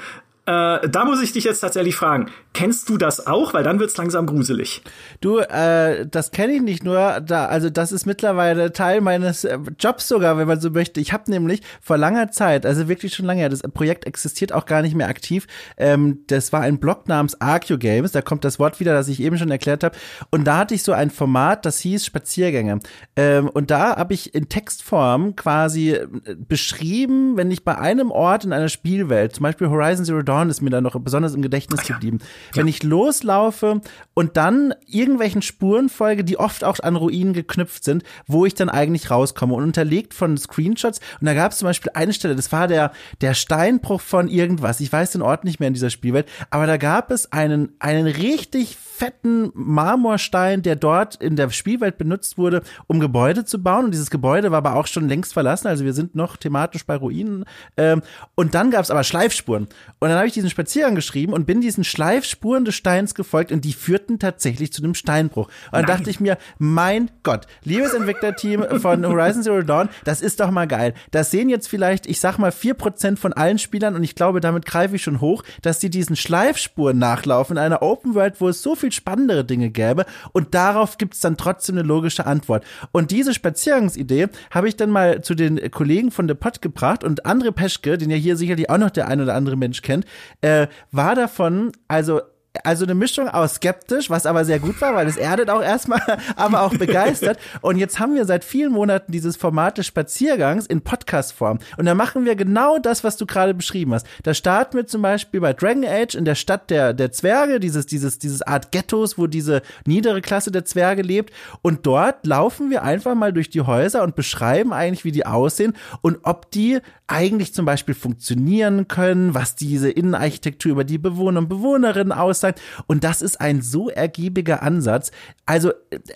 Äh, da muss ich dich jetzt tatsächlich fragen, kennst du das auch? Weil dann wird's langsam gruselig. Du, äh, das kenne ich nicht nur, da, also das ist mittlerweile Teil meines äh, Jobs sogar, wenn man so möchte. Ich habe nämlich vor langer Zeit, also wirklich schon lange her, das Projekt existiert auch gar nicht mehr aktiv. Ähm, das war ein Blog namens Arceo Games, da kommt das Wort wieder, das ich eben schon erklärt habe. Und da hatte ich so ein Format, das hieß Spaziergänge. Ähm, und da habe ich in Textform quasi äh, beschrieben, wenn ich bei einem Ort in einer Spielwelt, zum Beispiel Horizon Zero Dawn, ist mir da noch besonders im Gedächtnis Ach, geblieben. Ja. Wenn ich loslaufe und dann irgendwelchen Spuren folge, die oft auch an Ruinen geknüpft sind, wo ich dann eigentlich rauskomme und unterlegt von Screenshots. Und da gab es zum Beispiel eine Stelle, das war der, der Steinbruch von irgendwas. Ich weiß den Ort nicht mehr in dieser Spielwelt, aber da gab es einen, einen richtig fetten Marmorstein, der dort in der Spielwelt benutzt wurde, um Gebäude zu bauen. Und dieses Gebäude war aber auch schon längst verlassen. Also wir sind noch thematisch bei Ruinen. Ähm, und dann gab es aber Schleifspuren. Und dann habe ich diesen Spaziergang geschrieben und bin diesen Schleifspuren Spuren des Steins gefolgt und die führten tatsächlich zu einem Steinbruch. Und dann dachte ich mir, mein Gott, liebes Entwicklerteam von Horizon Zero Dawn, das ist doch mal geil. Das sehen jetzt vielleicht, ich sag mal, vier Prozent von allen Spielern und ich glaube, damit greife ich schon hoch, dass die diesen Schleifspuren nachlaufen in einer Open World, wo es so viel spannendere Dinge gäbe und darauf gibt's dann trotzdem eine logische Antwort. Und diese Spaziergangsidee habe ich dann mal zu den Kollegen von The Pod gebracht und André Peschke, den ja hier sicherlich auch noch der ein oder andere Mensch kennt, äh, war davon also also eine Mischung aus skeptisch, was aber sehr gut war, weil es erdet auch erstmal, aber auch begeistert. Und jetzt haben wir seit vielen Monaten dieses Format des Spaziergangs in Podcast-Form. Und da machen wir genau das, was du gerade beschrieben hast. Da starten wir zum Beispiel bei Dragon Age in der Stadt der, der Zwerge, dieses, dieses, dieses Art Ghettos, wo diese niedere Klasse der Zwerge lebt. Und dort laufen wir einfach mal durch die Häuser und beschreiben eigentlich, wie die aussehen und ob die eigentlich zum Beispiel funktionieren können, was diese Innenarchitektur über die Bewohner und Bewohnerinnen aussagt. Und das ist ein so ergiebiger Ansatz. Also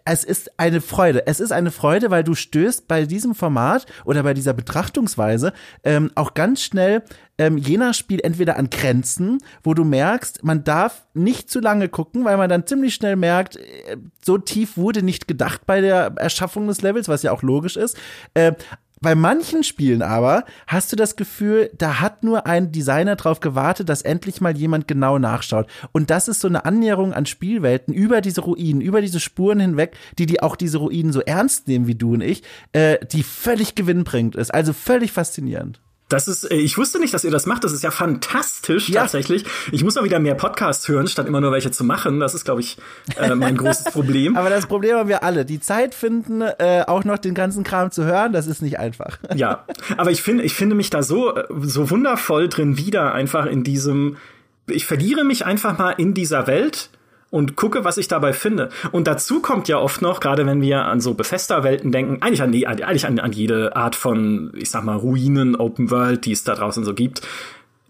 es ist eine Freude. Es ist eine Freude, weil du stößt bei diesem Format oder bei dieser Betrachtungsweise ähm, auch ganz schnell ähm, je nach Spiel entweder an Grenzen, wo du merkst, man darf nicht zu lange gucken, weil man dann ziemlich schnell merkt, äh, so tief wurde nicht gedacht bei der Erschaffung des Levels, was ja auch logisch ist. Äh, bei manchen Spielen aber hast du das Gefühl, da hat nur ein Designer drauf gewartet, dass endlich mal jemand genau nachschaut. Und das ist so eine Annäherung an Spielwelten über diese Ruinen, über diese Spuren hinweg, die die auch diese Ruinen so ernst nehmen wie du und ich, äh, die völlig gewinnbringend ist. Also völlig faszinierend. Das ist, äh, ich wusste nicht, dass ihr das macht. Das ist ja fantastisch ja. tatsächlich. Ich muss mal wieder mehr Podcasts hören, statt immer nur welche zu machen. Das ist, glaube ich, äh, mein großes Problem. Aber das Problem haben wir alle. Die Zeit finden, äh, auch noch den ganzen Kram zu hören, das ist nicht einfach. Ja, aber ich finde, ich finde mich da so, äh, so wundervoll drin wieder, einfach in diesem. Ich verliere mich einfach mal in dieser Welt und gucke, was ich dabei finde. Und dazu kommt ja oft noch, gerade wenn wir an so Bethesda-Welten denken, eigentlich an, die, eigentlich an, an jede Art von, ich sag mal, Ruinen, Open World, die es da draußen so gibt.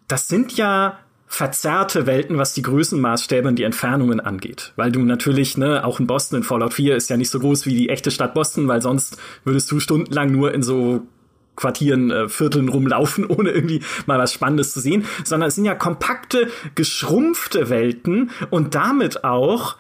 Das sind ja verzerrte Welten, was die Größenmaßstäbe und die Entfernungen angeht. Weil du natürlich, ne, auch in Boston in Fallout 4 ist ja nicht so groß wie die echte Stadt Boston, weil sonst würdest du stundenlang nur in so Quartieren, äh, Vierteln rumlaufen, ohne irgendwie mal was Spannendes zu sehen, sondern es sind ja kompakte, geschrumpfte Welten und damit auch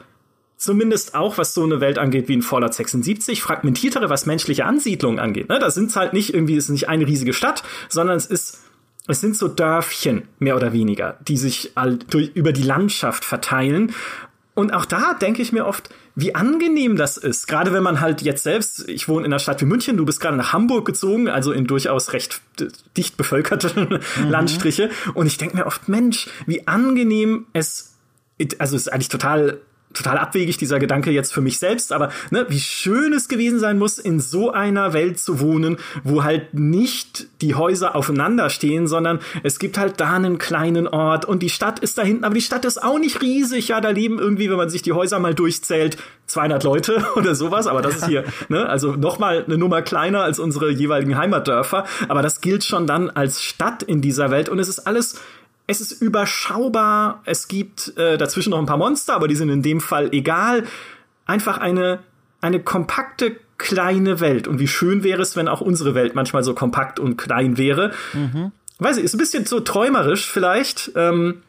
zumindest auch, was so eine Welt angeht wie in Fallout 76, fragmentiertere, was menschliche Ansiedlungen angeht. Ne? Da sind halt nicht irgendwie, es ist nicht eine riesige Stadt, sondern es ist es sind so Dörfchen, mehr oder weniger, die sich durch, über die Landschaft verteilen. Und auch da denke ich mir oft, wie angenehm das ist. Gerade wenn man halt jetzt selbst, ich wohne in einer Stadt wie München, du bist gerade nach Hamburg gezogen, also in durchaus recht dicht bevölkerte mhm. Landstriche. Und ich denke mir oft, Mensch, wie angenehm es, also es ist eigentlich total total abwegig, dieser Gedanke jetzt für mich selbst, aber ne, wie schön es gewesen sein muss, in so einer Welt zu wohnen, wo halt nicht die Häuser aufeinander stehen, sondern es gibt halt da einen kleinen Ort und die Stadt ist da hinten, aber die Stadt ist auch nicht riesig, ja, da leben irgendwie, wenn man sich die Häuser mal durchzählt, 200 Leute oder sowas, aber das ist hier, ne, also nochmal eine Nummer kleiner als unsere jeweiligen Heimatdörfer, aber das gilt schon dann als Stadt in dieser Welt und es ist alles es ist überschaubar. Es gibt äh, dazwischen noch ein paar Monster, aber die sind in dem Fall egal. Einfach eine, eine kompakte kleine Welt. Und wie schön wäre es, wenn auch unsere Welt manchmal so kompakt und klein wäre. Mhm. Weiß ich, ist ein bisschen so träumerisch vielleicht. Ähm,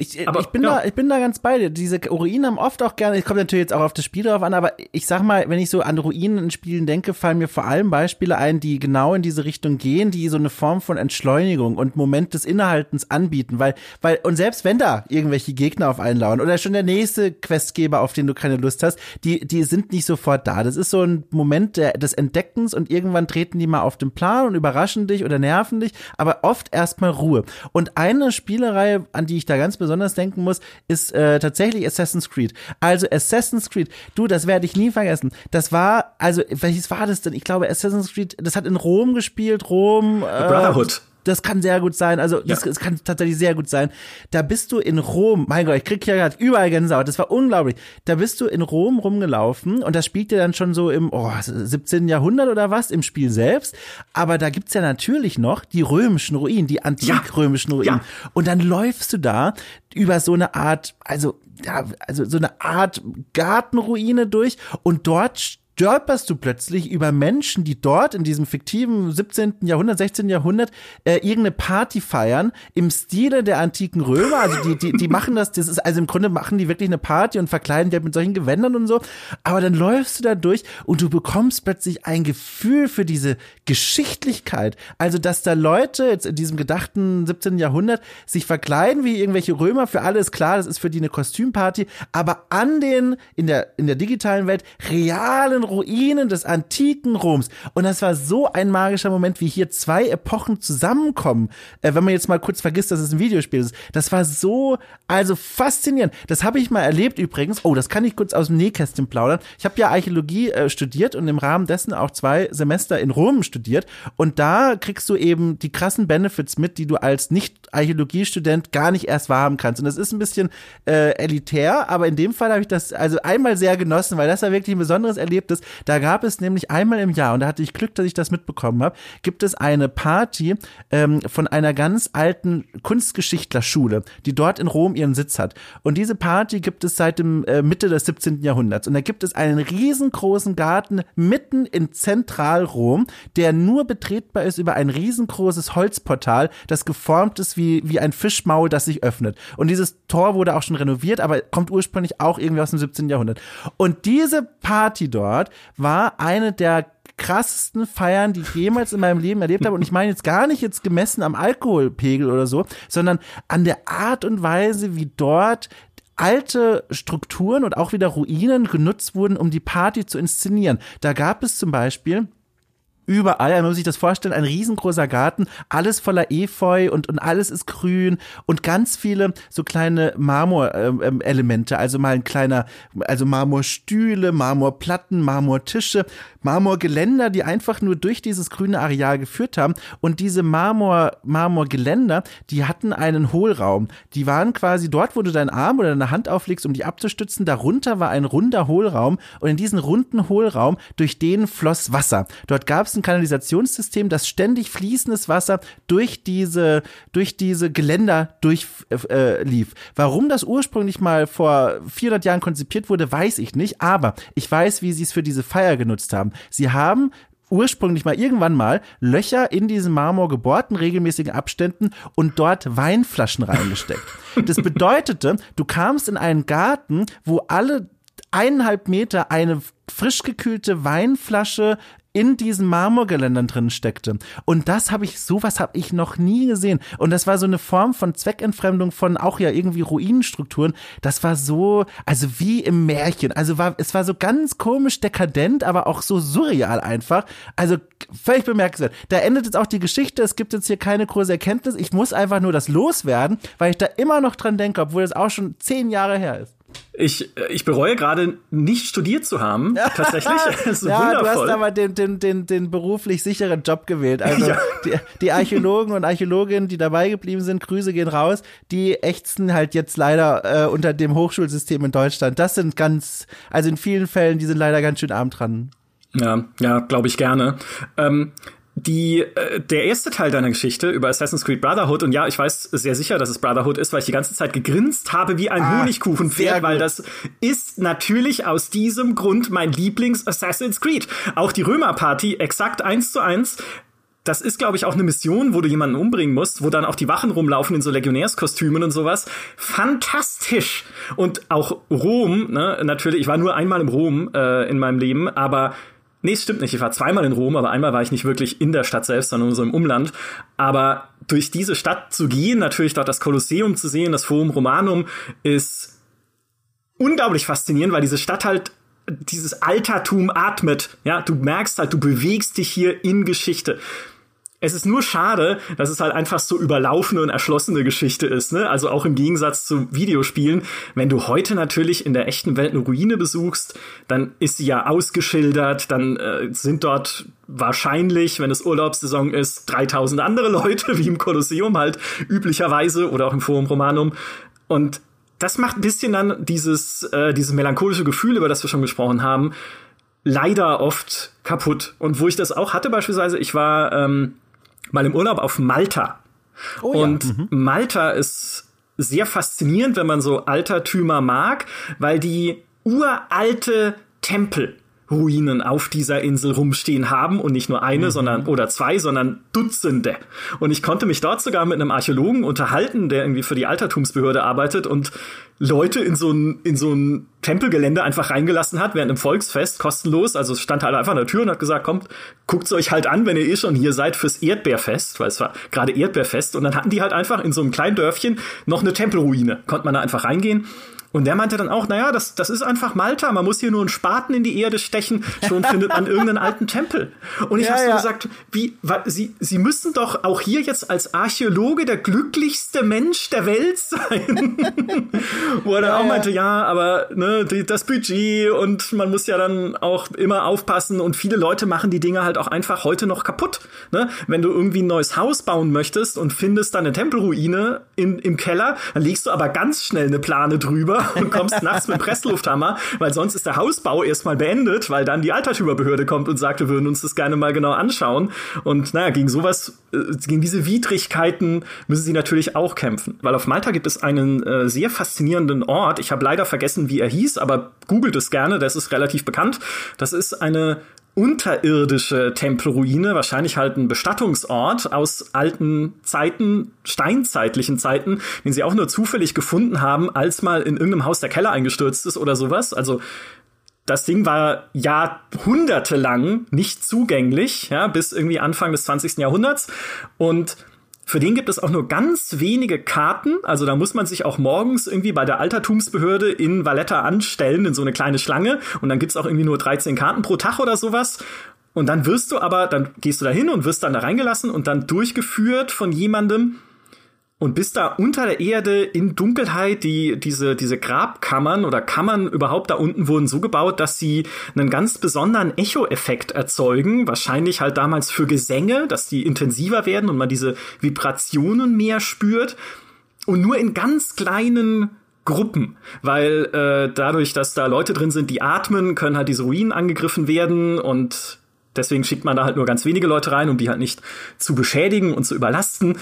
ich, äh, aber, ich, bin ja. da, ich bin da ganz bei dir. Diese Ruinen haben oft auch gerne, ich komme natürlich jetzt auch auf das Spiel drauf an, aber ich sag mal, wenn ich so an Ruinen in Spielen denke, fallen mir vor allem Beispiele ein, die genau in diese Richtung gehen, die so eine Form von Entschleunigung und Moment des Innehaltens anbieten, weil, weil, und selbst wenn da irgendwelche Gegner auf einen lauern oder schon der nächste Questgeber, auf den du keine Lust hast, die, die sind nicht sofort da. Das ist so ein Moment der, des Entdeckens und irgendwann treten die mal auf den Plan und überraschen dich oder nerven dich, aber oft erstmal Ruhe. Und eine Spielerei, an die ich da ganz besonders besonders denken muss, ist äh, tatsächlich Assassin's Creed. Also Assassin's Creed, du, das werde ich nie vergessen. Das war, also welches war das denn? Ich glaube Assassin's Creed, das hat in Rom gespielt, Rom. Äh, Brotherhood das kann sehr gut sein. Also, das, ja. das, kann tatsächlich sehr gut sein. Da bist du in Rom. Mein Gott, ich krieg ja gerade überall Gänsehaut. Das war unglaublich. Da bist du in Rom rumgelaufen und das spielt ja dann schon so im oh, 17. Jahrhundert oder was im Spiel selbst. Aber da gibt's ja natürlich noch die römischen Ruinen, die antikrömischen Ruinen. Ja. Und dann läufst du da über so eine Art, also ja, also so eine Art Gartenruine durch und dort stolperst du plötzlich über Menschen, die dort in diesem fiktiven 17. Jahrhundert, 16. Jahrhundert äh, irgendeine Party feiern im Stile der antiken Römer. Also die, die, die machen das, das ist, also im Grunde machen die wirklich eine Party und verkleiden die halt mit solchen Gewändern und so. Aber dann läufst du da durch und du bekommst plötzlich ein Gefühl für diese Geschichtlichkeit. Also, dass da Leute jetzt in diesem gedachten 17. Jahrhundert sich verkleiden wie irgendwelche Römer, für alle ist klar, das ist für die eine Kostümparty, aber an den, in der, in der digitalen Welt, realen Ruinen des antiken Roms. Und das war so ein magischer Moment, wie hier zwei Epochen zusammenkommen. Äh, wenn man jetzt mal kurz vergisst, dass es ein Videospiel ist. Das war so, also faszinierend. Das habe ich mal erlebt übrigens. Oh, das kann ich kurz aus dem Nähkästchen plaudern. Ich habe ja Archäologie äh, studiert und im Rahmen dessen auch zwei Semester in Rom studiert. Und da kriegst du eben die krassen Benefits mit, die du als Nicht-Archäologiestudent gar nicht erst wahrhaben kannst. Und das ist ein bisschen äh, elitär, aber in dem Fall habe ich das also einmal sehr genossen, weil das war wirklich ein besonderes Erlebnis. Da gab es nämlich einmal im Jahr, und da hatte ich Glück, dass ich das mitbekommen habe, gibt es eine Party ähm, von einer ganz alten Kunstgeschichtlerschule, die dort in Rom ihren Sitz hat. Und diese Party gibt es seit dem äh, Mitte des 17. Jahrhunderts. Und da gibt es einen riesengroßen Garten mitten in Zentralrom, der nur betretbar ist über ein riesengroßes Holzportal, das geformt ist wie, wie ein Fischmaul, das sich öffnet. Und dieses Tor wurde auch schon renoviert, aber kommt ursprünglich auch irgendwie aus dem 17. Jahrhundert. Und diese Party dort war eine der krassesten Feiern, die ich jemals in meinem Leben erlebt habe. Und ich meine jetzt gar nicht jetzt gemessen am Alkoholpegel oder so, sondern an der Art und Weise, wie dort alte Strukturen und auch wieder Ruinen genutzt wurden, um die Party zu inszenieren. Da gab es zum Beispiel überall, man muss sich das vorstellen, ein riesengroßer Garten, alles voller Efeu und, und alles ist grün und ganz viele so kleine Marmorelemente, ähm, also mal ein kleiner, also Marmorstühle, Marmorplatten, Marmortische, Marmorgeländer, die einfach nur durch dieses grüne Areal geführt haben und diese Marmor, Marmorgeländer, die hatten einen Hohlraum. Die waren quasi dort, wo du deinen Arm oder deine Hand auflegst, um die abzustützen, darunter war ein runder Hohlraum und in diesen runden Hohlraum, durch den floss Wasser. Dort gab es ein Kanalisationssystem, das ständig fließendes Wasser durch diese, durch diese Geländer durchlief. Äh, Warum das ursprünglich mal vor 400 Jahren konzipiert wurde, weiß ich nicht, aber ich weiß, wie sie es für diese Feier genutzt haben. Sie haben ursprünglich mal irgendwann mal Löcher in diesen Marmor gebohrt in regelmäßigen Abständen und dort Weinflaschen reingesteckt. Das bedeutete, du kamst in einen Garten, wo alle eineinhalb Meter eine frisch gekühlte Weinflasche in diesen Marmorgeländern drin steckte. Und das habe ich, sowas habe ich noch nie gesehen. Und das war so eine Form von Zweckentfremdung von auch ja irgendwie Ruinenstrukturen. Das war so, also wie im Märchen. Also war, es war so ganz komisch dekadent, aber auch so surreal einfach. Also völlig bemerkenswert. Da endet jetzt auch die Geschichte. Es gibt jetzt hier keine große Erkenntnis. Ich muss einfach nur das loswerden, weil ich da immer noch dran denke, obwohl es auch schon zehn Jahre her ist. Ich, ich bereue gerade nicht studiert zu haben. Tatsächlich. Das ist ja, wundervoll. du hast aber den, den, den, den beruflich sicheren Job gewählt. Also ja. die, die Archäologen und Archäologinnen, die dabei geblieben sind, Grüße gehen raus, die ächzen halt jetzt leider äh, unter dem Hochschulsystem in Deutschland. Das sind ganz, also in vielen Fällen, die sind leider ganz schön arm dran. Ja, ja, glaube ich gerne. Ähm, die, äh, der erste Teil deiner Geschichte über Assassin's Creed Brotherhood, und ja, ich weiß sehr sicher, dass es Brotherhood ist, weil ich die ganze Zeit gegrinst habe wie ein ah, Honigkuchenpferd, weil das ist natürlich aus diesem Grund mein Lieblings-Assassin's Creed. Auch die Römerparty, exakt eins zu eins, das ist, glaube ich, auch eine Mission, wo du jemanden umbringen musst, wo dann auch die Wachen rumlaufen in so Legionärskostümen und sowas. Fantastisch! Und auch Rom, ne, natürlich, ich war nur einmal im Rom äh, in meinem Leben, aber Nee, es stimmt nicht. Ich war zweimal in Rom, aber einmal war ich nicht wirklich in der Stadt selbst, sondern so im Umland. Aber durch diese Stadt zu gehen, natürlich dort das Kolosseum zu sehen, das Forum Romanum, ist unglaublich faszinierend, weil diese Stadt halt dieses Altertum atmet. Ja, du merkst halt, du bewegst dich hier in Geschichte. Es ist nur schade, dass es halt einfach so überlaufene und erschlossene Geschichte ist, ne? Also auch im Gegensatz zu Videospielen. Wenn du heute natürlich in der echten Welt eine Ruine besuchst, dann ist sie ja ausgeschildert, dann äh, sind dort wahrscheinlich, wenn es Urlaubssaison ist, 3000 andere Leute, wie im Kolosseum halt üblicherweise oder auch im Forum Romanum. Und das macht ein bisschen dann dieses, äh, dieses melancholische Gefühl, über das wir schon gesprochen haben, leider oft kaputt. Und wo ich das auch hatte beispielsweise, ich war ähm, mal im Urlaub auf Malta. Oh, und ja. mhm. Malta ist sehr faszinierend, wenn man so Altertümer mag, weil die uralte Tempel Ruinen auf dieser Insel rumstehen haben und nicht nur eine, mhm. sondern oder zwei, sondern Dutzende. Und ich konnte mich dort sogar mit einem Archäologen unterhalten, der irgendwie für die Altertumsbehörde arbeitet und Leute in so ein in so ein Tempelgelände einfach reingelassen hat während einem Volksfest kostenlos. Also stand halt einfach an der Tür und hat gesagt, kommt, guckt's euch halt an, wenn ihr eh schon hier seid fürs Erdbeerfest, weil es war gerade Erdbeerfest. Und dann hatten die halt einfach in so einem kleinen Dörfchen noch eine Tempelruine. Konnte man da einfach reingehen. Und der meinte dann auch, naja, das, das ist einfach Malta. Man muss hier nur einen Spaten in die Erde stechen, schon findet man irgendeinen alten Tempel. Und ich ja, habe so ja. gesagt, wie, Sie, Sie müssen doch auch hier jetzt als Archäologe der glücklichste Mensch der Welt sein. Wo er dann ja, auch meinte, ja, aber ne, die, das Budget und man muss ja dann auch immer aufpassen und viele Leute machen die Dinge halt auch einfach heute noch kaputt. Ne? Wenn du irgendwie ein neues Haus bauen möchtest und findest dann eine Tempelruine in, im Keller, dann legst du aber ganz schnell eine Plane drüber und kommst nachts mit Presslufthammer, weil sonst ist der Hausbau erstmal beendet, weil dann die Altertümerbehörde kommt und sagt, wir würden uns das gerne mal genau anschauen. Und naja, gegen sowas, äh, gegen diese Widrigkeiten müssen sie natürlich auch kämpfen. Weil auf Malta gibt es einen äh, sehr faszinierenden Ort. Ich habe leider vergessen, wie er hieß, aber googelt es gerne, das ist relativ bekannt. Das ist eine unterirdische Tempelruine, wahrscheinlich halt ein Bestattungsort aus alten Zeiten, steinzeitlichen Zeiten, den sie auch nur zufällig gefunden haben, als mal in irgendeinem Haus der Keller eingestürzt ist oder sowas. Also das Ding war jahrhundertelang nicht zugänglich, ja, bis irgendwie Anfang des 20. Jahrhunderts und für den gibt es auch nur ganz wenige Karten. Also da muss man sich auch morgens irgendwie bei der Altertumsbehörde in Valletta anstellen, in so eine kleine Schlange. Und dann gibt's auch irgendwie nur 13 Karten pro Tag oder sowas. Und dann wirst du aber, dann gehst du da hin und wirst dann da reingelassen und dann durchgeführt von jemandem, und bist da unter der Erde in Dunkelheit, die, diese, diese Grabkammern oder Kammern überhaupt da unten wurden so gebaut, dass sie einen ganz besonderen Echo-Effekt erzeugen. Wahrscheinlich halt damals für Gesänge, dass die intensiver werden und man diese Vibrationen mehr spürt. Und nur in ganz kleinen Gruppen, weil äh, dadurch, dass da Leute drin sind, die atmen, können halt diese Ruinen angegriffen werden und deswegen schickt man da halt nur ganz wenige Leute rein, um die halt nicht zu beschädigen und zu überlasten.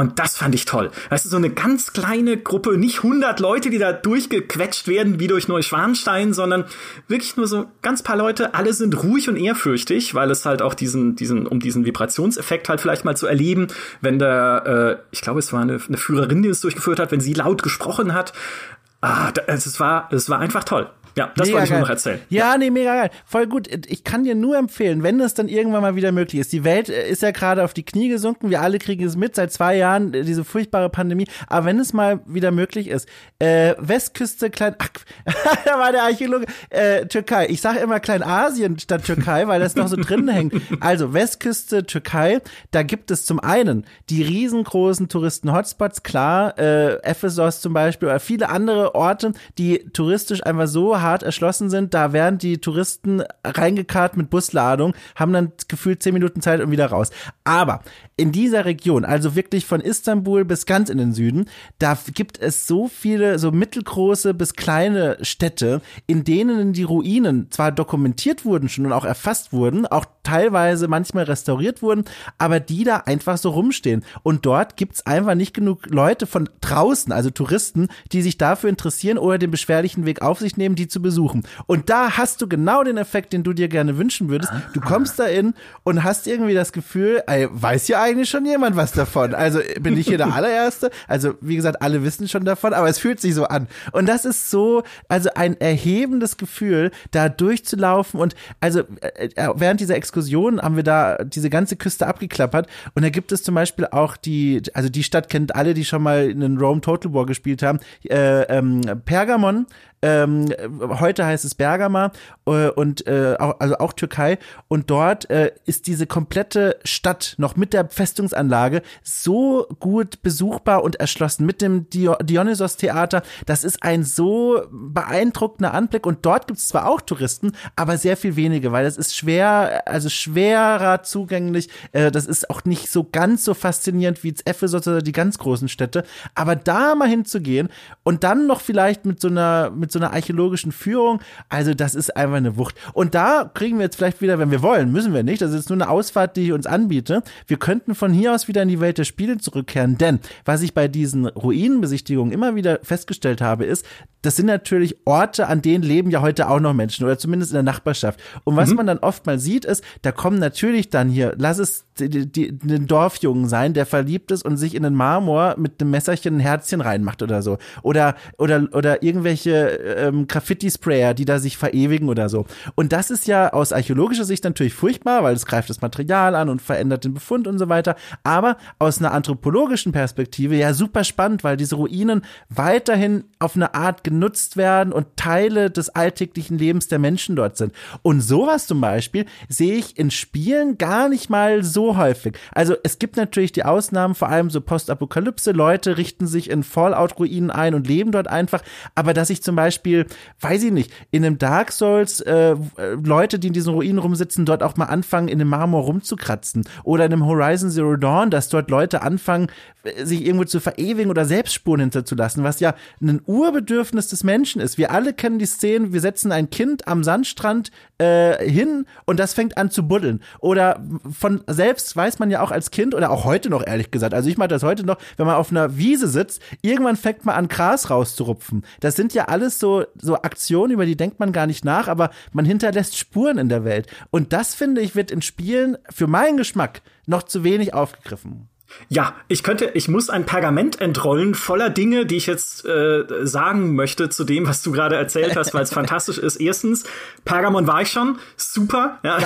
Und das fand ich toll. Weißt du, so eine ganz kleine Gruppe, nicht 100 Leute, die da durchgequetscht werden wie durch Neuschwanstein, sondern wirklich nur so ganz paar Leute. Alle sind ruhig und ehrfürchtig, weil es halt auch diesen, diesen, um diesen Vibrationseffekt halt vielleicht mal zu erleben, wenn der, äh, ich glaube, es war eine, eine Führerin, die es durchgeführt hat, wenn sie laut gesprochen hat. Ah, es war, es war einfach toll. Ja, das mega wollte ich nur noch erzählen. Ja, ja, nee, mega geil. Voll gut. Ich kann dir nur empfehlen, wenn das dann irgendwann mal wieder möglich ist. Die Welt äh, ist ja gerade auf die Knie gesunken. Wir alle kriegen es mit seit zwei Jahren, äh, diese furchtbare Pandemie. Aber wenn es mal wieder möglich ist, äh, Westküste, Klein, ach, da war der Archäologe, äh, Türkei. Ich sage immer Kleinasien statt Türkei, weil das noch so drin hängt. Also Westküste, Türkei, da gibt es zum einen die riesengroßen Touristen-Hotspots, klar, äh, Ephesos zum Beispiel oder viele andere Orte, die touristisch einfach so hart erschlossen sind, da werden die Touristen reingekarrt mit Busladung, haben dann gefühlt zehn Minuten Zeit und wieder raus. Aber in dieser Region, also wirklich von Istanbul bis ganz in den Süden, da gibt es so viele, so mittelgroße bis kleine Städte, in denen die Ruinen zwar dokumentiert wurden schon und auch erfasst wurden, auch teilweise manchmal restauriert wurden, aber die da einfach so rumstehen. Und dort gibt's einfach nicht genug Leute von draußen, also Touristen, die sich dafür interessieren oder den beschwerlichen Weg auf sich nehmen, die zu besuchen. Und da hast du genau den Effekt, den du dir gerne wünschen würdest. Du kommst da in und hast irgendwie das Gefühl, ey, weiß ja eigentlich schon jemand was davon. Also bin ich hier der allererste. Also wie gesagt, alle wissen schon davon, aber es fühlt sich so an. Und das ist so, also ein erhebendes Gefühl, da durchzulaufen und also äh, äh, während dieser Exkursion haben wir da diese ganze Küste abgeklappert und da gibt es zum Beispiel auch die, also die Stadt kennt alle, die schon mal in Rome Total War gespielt haben, äh, ähm, Pergamon ähm, heute heißt es Bergama äh, und äh, auch, also auch Türkei. Und dort äh, ist diese komplette Stadt noch mit der Festungsanlage so gut besuchbar und erschlossen mit dem Dionysos Theater. Das ist ein so beeindruckender Anblick. Und dort gibt es zwar auch Touristen, aber sehr viel wenige, weil es ist schwer, also schwerer zugänglich. Äh, das ist auch nicht so ganz so faszinierend wie Ephesus oder die ganz großen Städte. Aber da mal hinzugehen und dann noch vielleicht mit so einer mit mit so einer archäologischen Führung. Also das ist einfach eine Wucht. Und da kriegen wir jetzt vielleicht wieder, wenn wir wollen, müssen wir nicht. Das ist nur eine Ausfahrt, die ich uns anbiete. Wir könnten von hier aus wieder in die Welt der Spiele zurückkehren. Denn was ich bei diesen Ruinenbesichtigungen immer wieder festgestellt habe, ist, das sind natürlich Orte, an denen leben ja heute auch noch Menschen oder zumindest in der Nachbarschaft. Und was mhm. man dann oft mal sieht, ist, da kommen natürlich dann hier, lass es die, die, den Dorfjungen sein, der verliebt ist und sich in den Marmor mit einem Messerchen ein Herzchen reinmacht oder so. Oder, oder, oder irgendwelche ähm, Graffiti-Sprayer, die da sich verewigen oder so. Und das ist ja aus archäologischer Sicht natürlich furchtbar, weil es greift das Material an und verändert den Befund und so weiter. Aber aus einer anthropologischen Perspektive ja super spannend, weil diese Ruinen weiterhin auf eine Art genutzt werden und Teile des alltäglichen Lebens der Menschen dort sind. Und sowas zum Beispiel sehe ich in Spielen gar nicht mal so häufig. Also es gibt natürlich die Ausnahmen, vor allem so Postapokalypse. Leute richten sich in Fallout-Ruinen ein und leben dort einfach. Aber dass ich zum Beispiel, weiß ich nicht, in einem Dark Souls äh, Leute, die in diesen Ruinen rumsitzen, dort auch mal anfangen, in dem Marmor rumzukratzen. Oder in einem Horizon Zero Dawn, dass dort Leute anfangen, sich irgendwo zu verewigen oder Selbstspuren hinterzulassen, was ja ein Urbedürfnis des Menschen ist. Wir alle kennen die Szenen, wir setzen ein Kind am Sandstrand äh, hin und das fängt an zu buddeln. Oder von selbst weiß man ja auch als Kind oder auch heute noch ehrlich gesagt, also ich mache das heute noch, wenn man auf einer Wiese sitzt, irgendwann fängt man an Gras rauszurupfen. Das sind ja alles so so Aktionen, über die denkt man gar nicht nach, aber man hinterlässt Spuren in der Welt. Und das finde ich wird in Spielen für meinen Geschmack noch zu wenig aufgegriffen. Ja, ich könnte, ich muss ein Pergament entrollen voller Dinge, die ich jetzt äh, sagen möchte zu dem, was du gerade erzählt hast, weil es fantastisch ist. Erstens, Pergamon war ich schon, super, ja,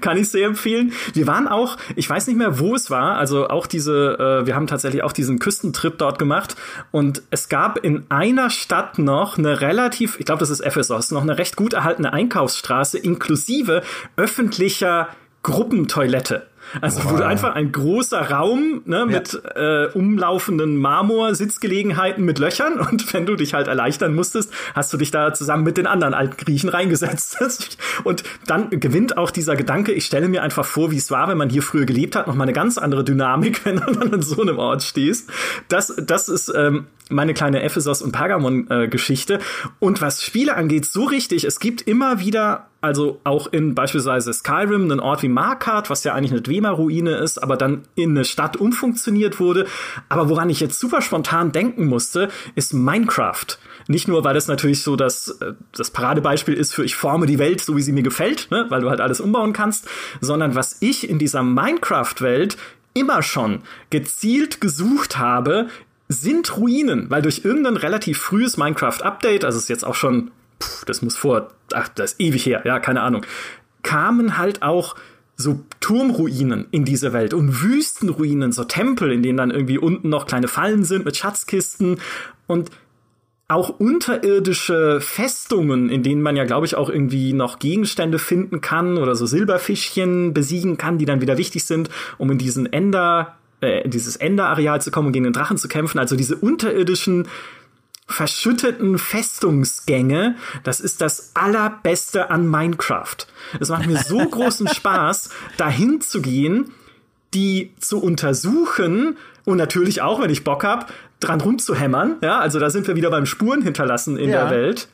kann ich sehr empfehlen. Wir waren auch, ich weiß nicht mehr, wo es war, also auch diese, äh, wir haben tatsächlich auch diesen Küstentrip dort gemacht und es gab in einer Stadt noch eine relativ, ich glaube, das ist Ephesus, noch eine recht gut erhaltene Einkaufsstraße inklusive öffentlicher Gruppentoilette. Also wow. wurde einfach ein großer Raum ne, ja. mit äh, umlaufenden Marmor-Sitzgelegenheiten mit Löchern und wenn du dich halt erleichtern musstest, hast du dich da zusammen mit den anderen alten Griechen reingesetzt. und dann gewinnt auch dieser Gedanke, ich stelle mir einfach vor, wie es war, wenn man hier früher gelebt hat, nochmal eine ganz andere Dynamik, wenn du dann an so einem Ort stehst. Das, das ist ähm, meine kleine Ephesos- und Pergamon-Geschichte. Äh, und was Spiele angeht, so richtig, es gibt immer wieder also auch in beispielsweise Skyrim, einen Ort wie Markart, was ja eigentlich eine Dwemer-Ruine ist, aber dann in eine Stadt umfunktioniert wurde. Aber woran ich jetzt super spontan denken musste, ist Minecraft. Nicht nur, weil das natürlich so das, äh, das Paradebeispiel ist für ich forme die Welt so, wie sie mir gefällt, ne? weil du halt alles umbauen kannst, sondern was ich in dieser Minecraft-Welt immer schon gezielt gesucht habe, sind Ruinen, weil durch irgendein relativ frühes Minecraft-Update, also ist jetzt auch schon pff, das muss vor, ach, das ist ewig her, ja, keine Ahnung, kamen halt auch so Turmruinen in diese Welt und Wüstenruinen, so Tempel, in denen dann irgendwie unten noch kleine Fallen sind mit Schatzkisten und auch unterirdische Festungen, in denen man ja, glaube ich, auch irgendwie noch Gegenstände finden kann oder so Silberfischchen besiegen kann, die dann wieder wichtig sind, um in diesen Ender, äh, dieses Ender-Areal zu kommen und gegen den Drachen zu kämpfen. Also diese unterirdischen verschütteten Festungsgänge, das ist das allerbeste an Minecraft. Es macht mir so großen Spaß, dahin zu gehen, die zu untersuchen und natürlich auch, wenn ich Bock hab, dran rumzuhämmern. Ja, also da sind wir wieder beim Spuren hinterlassen in ja. der Welt.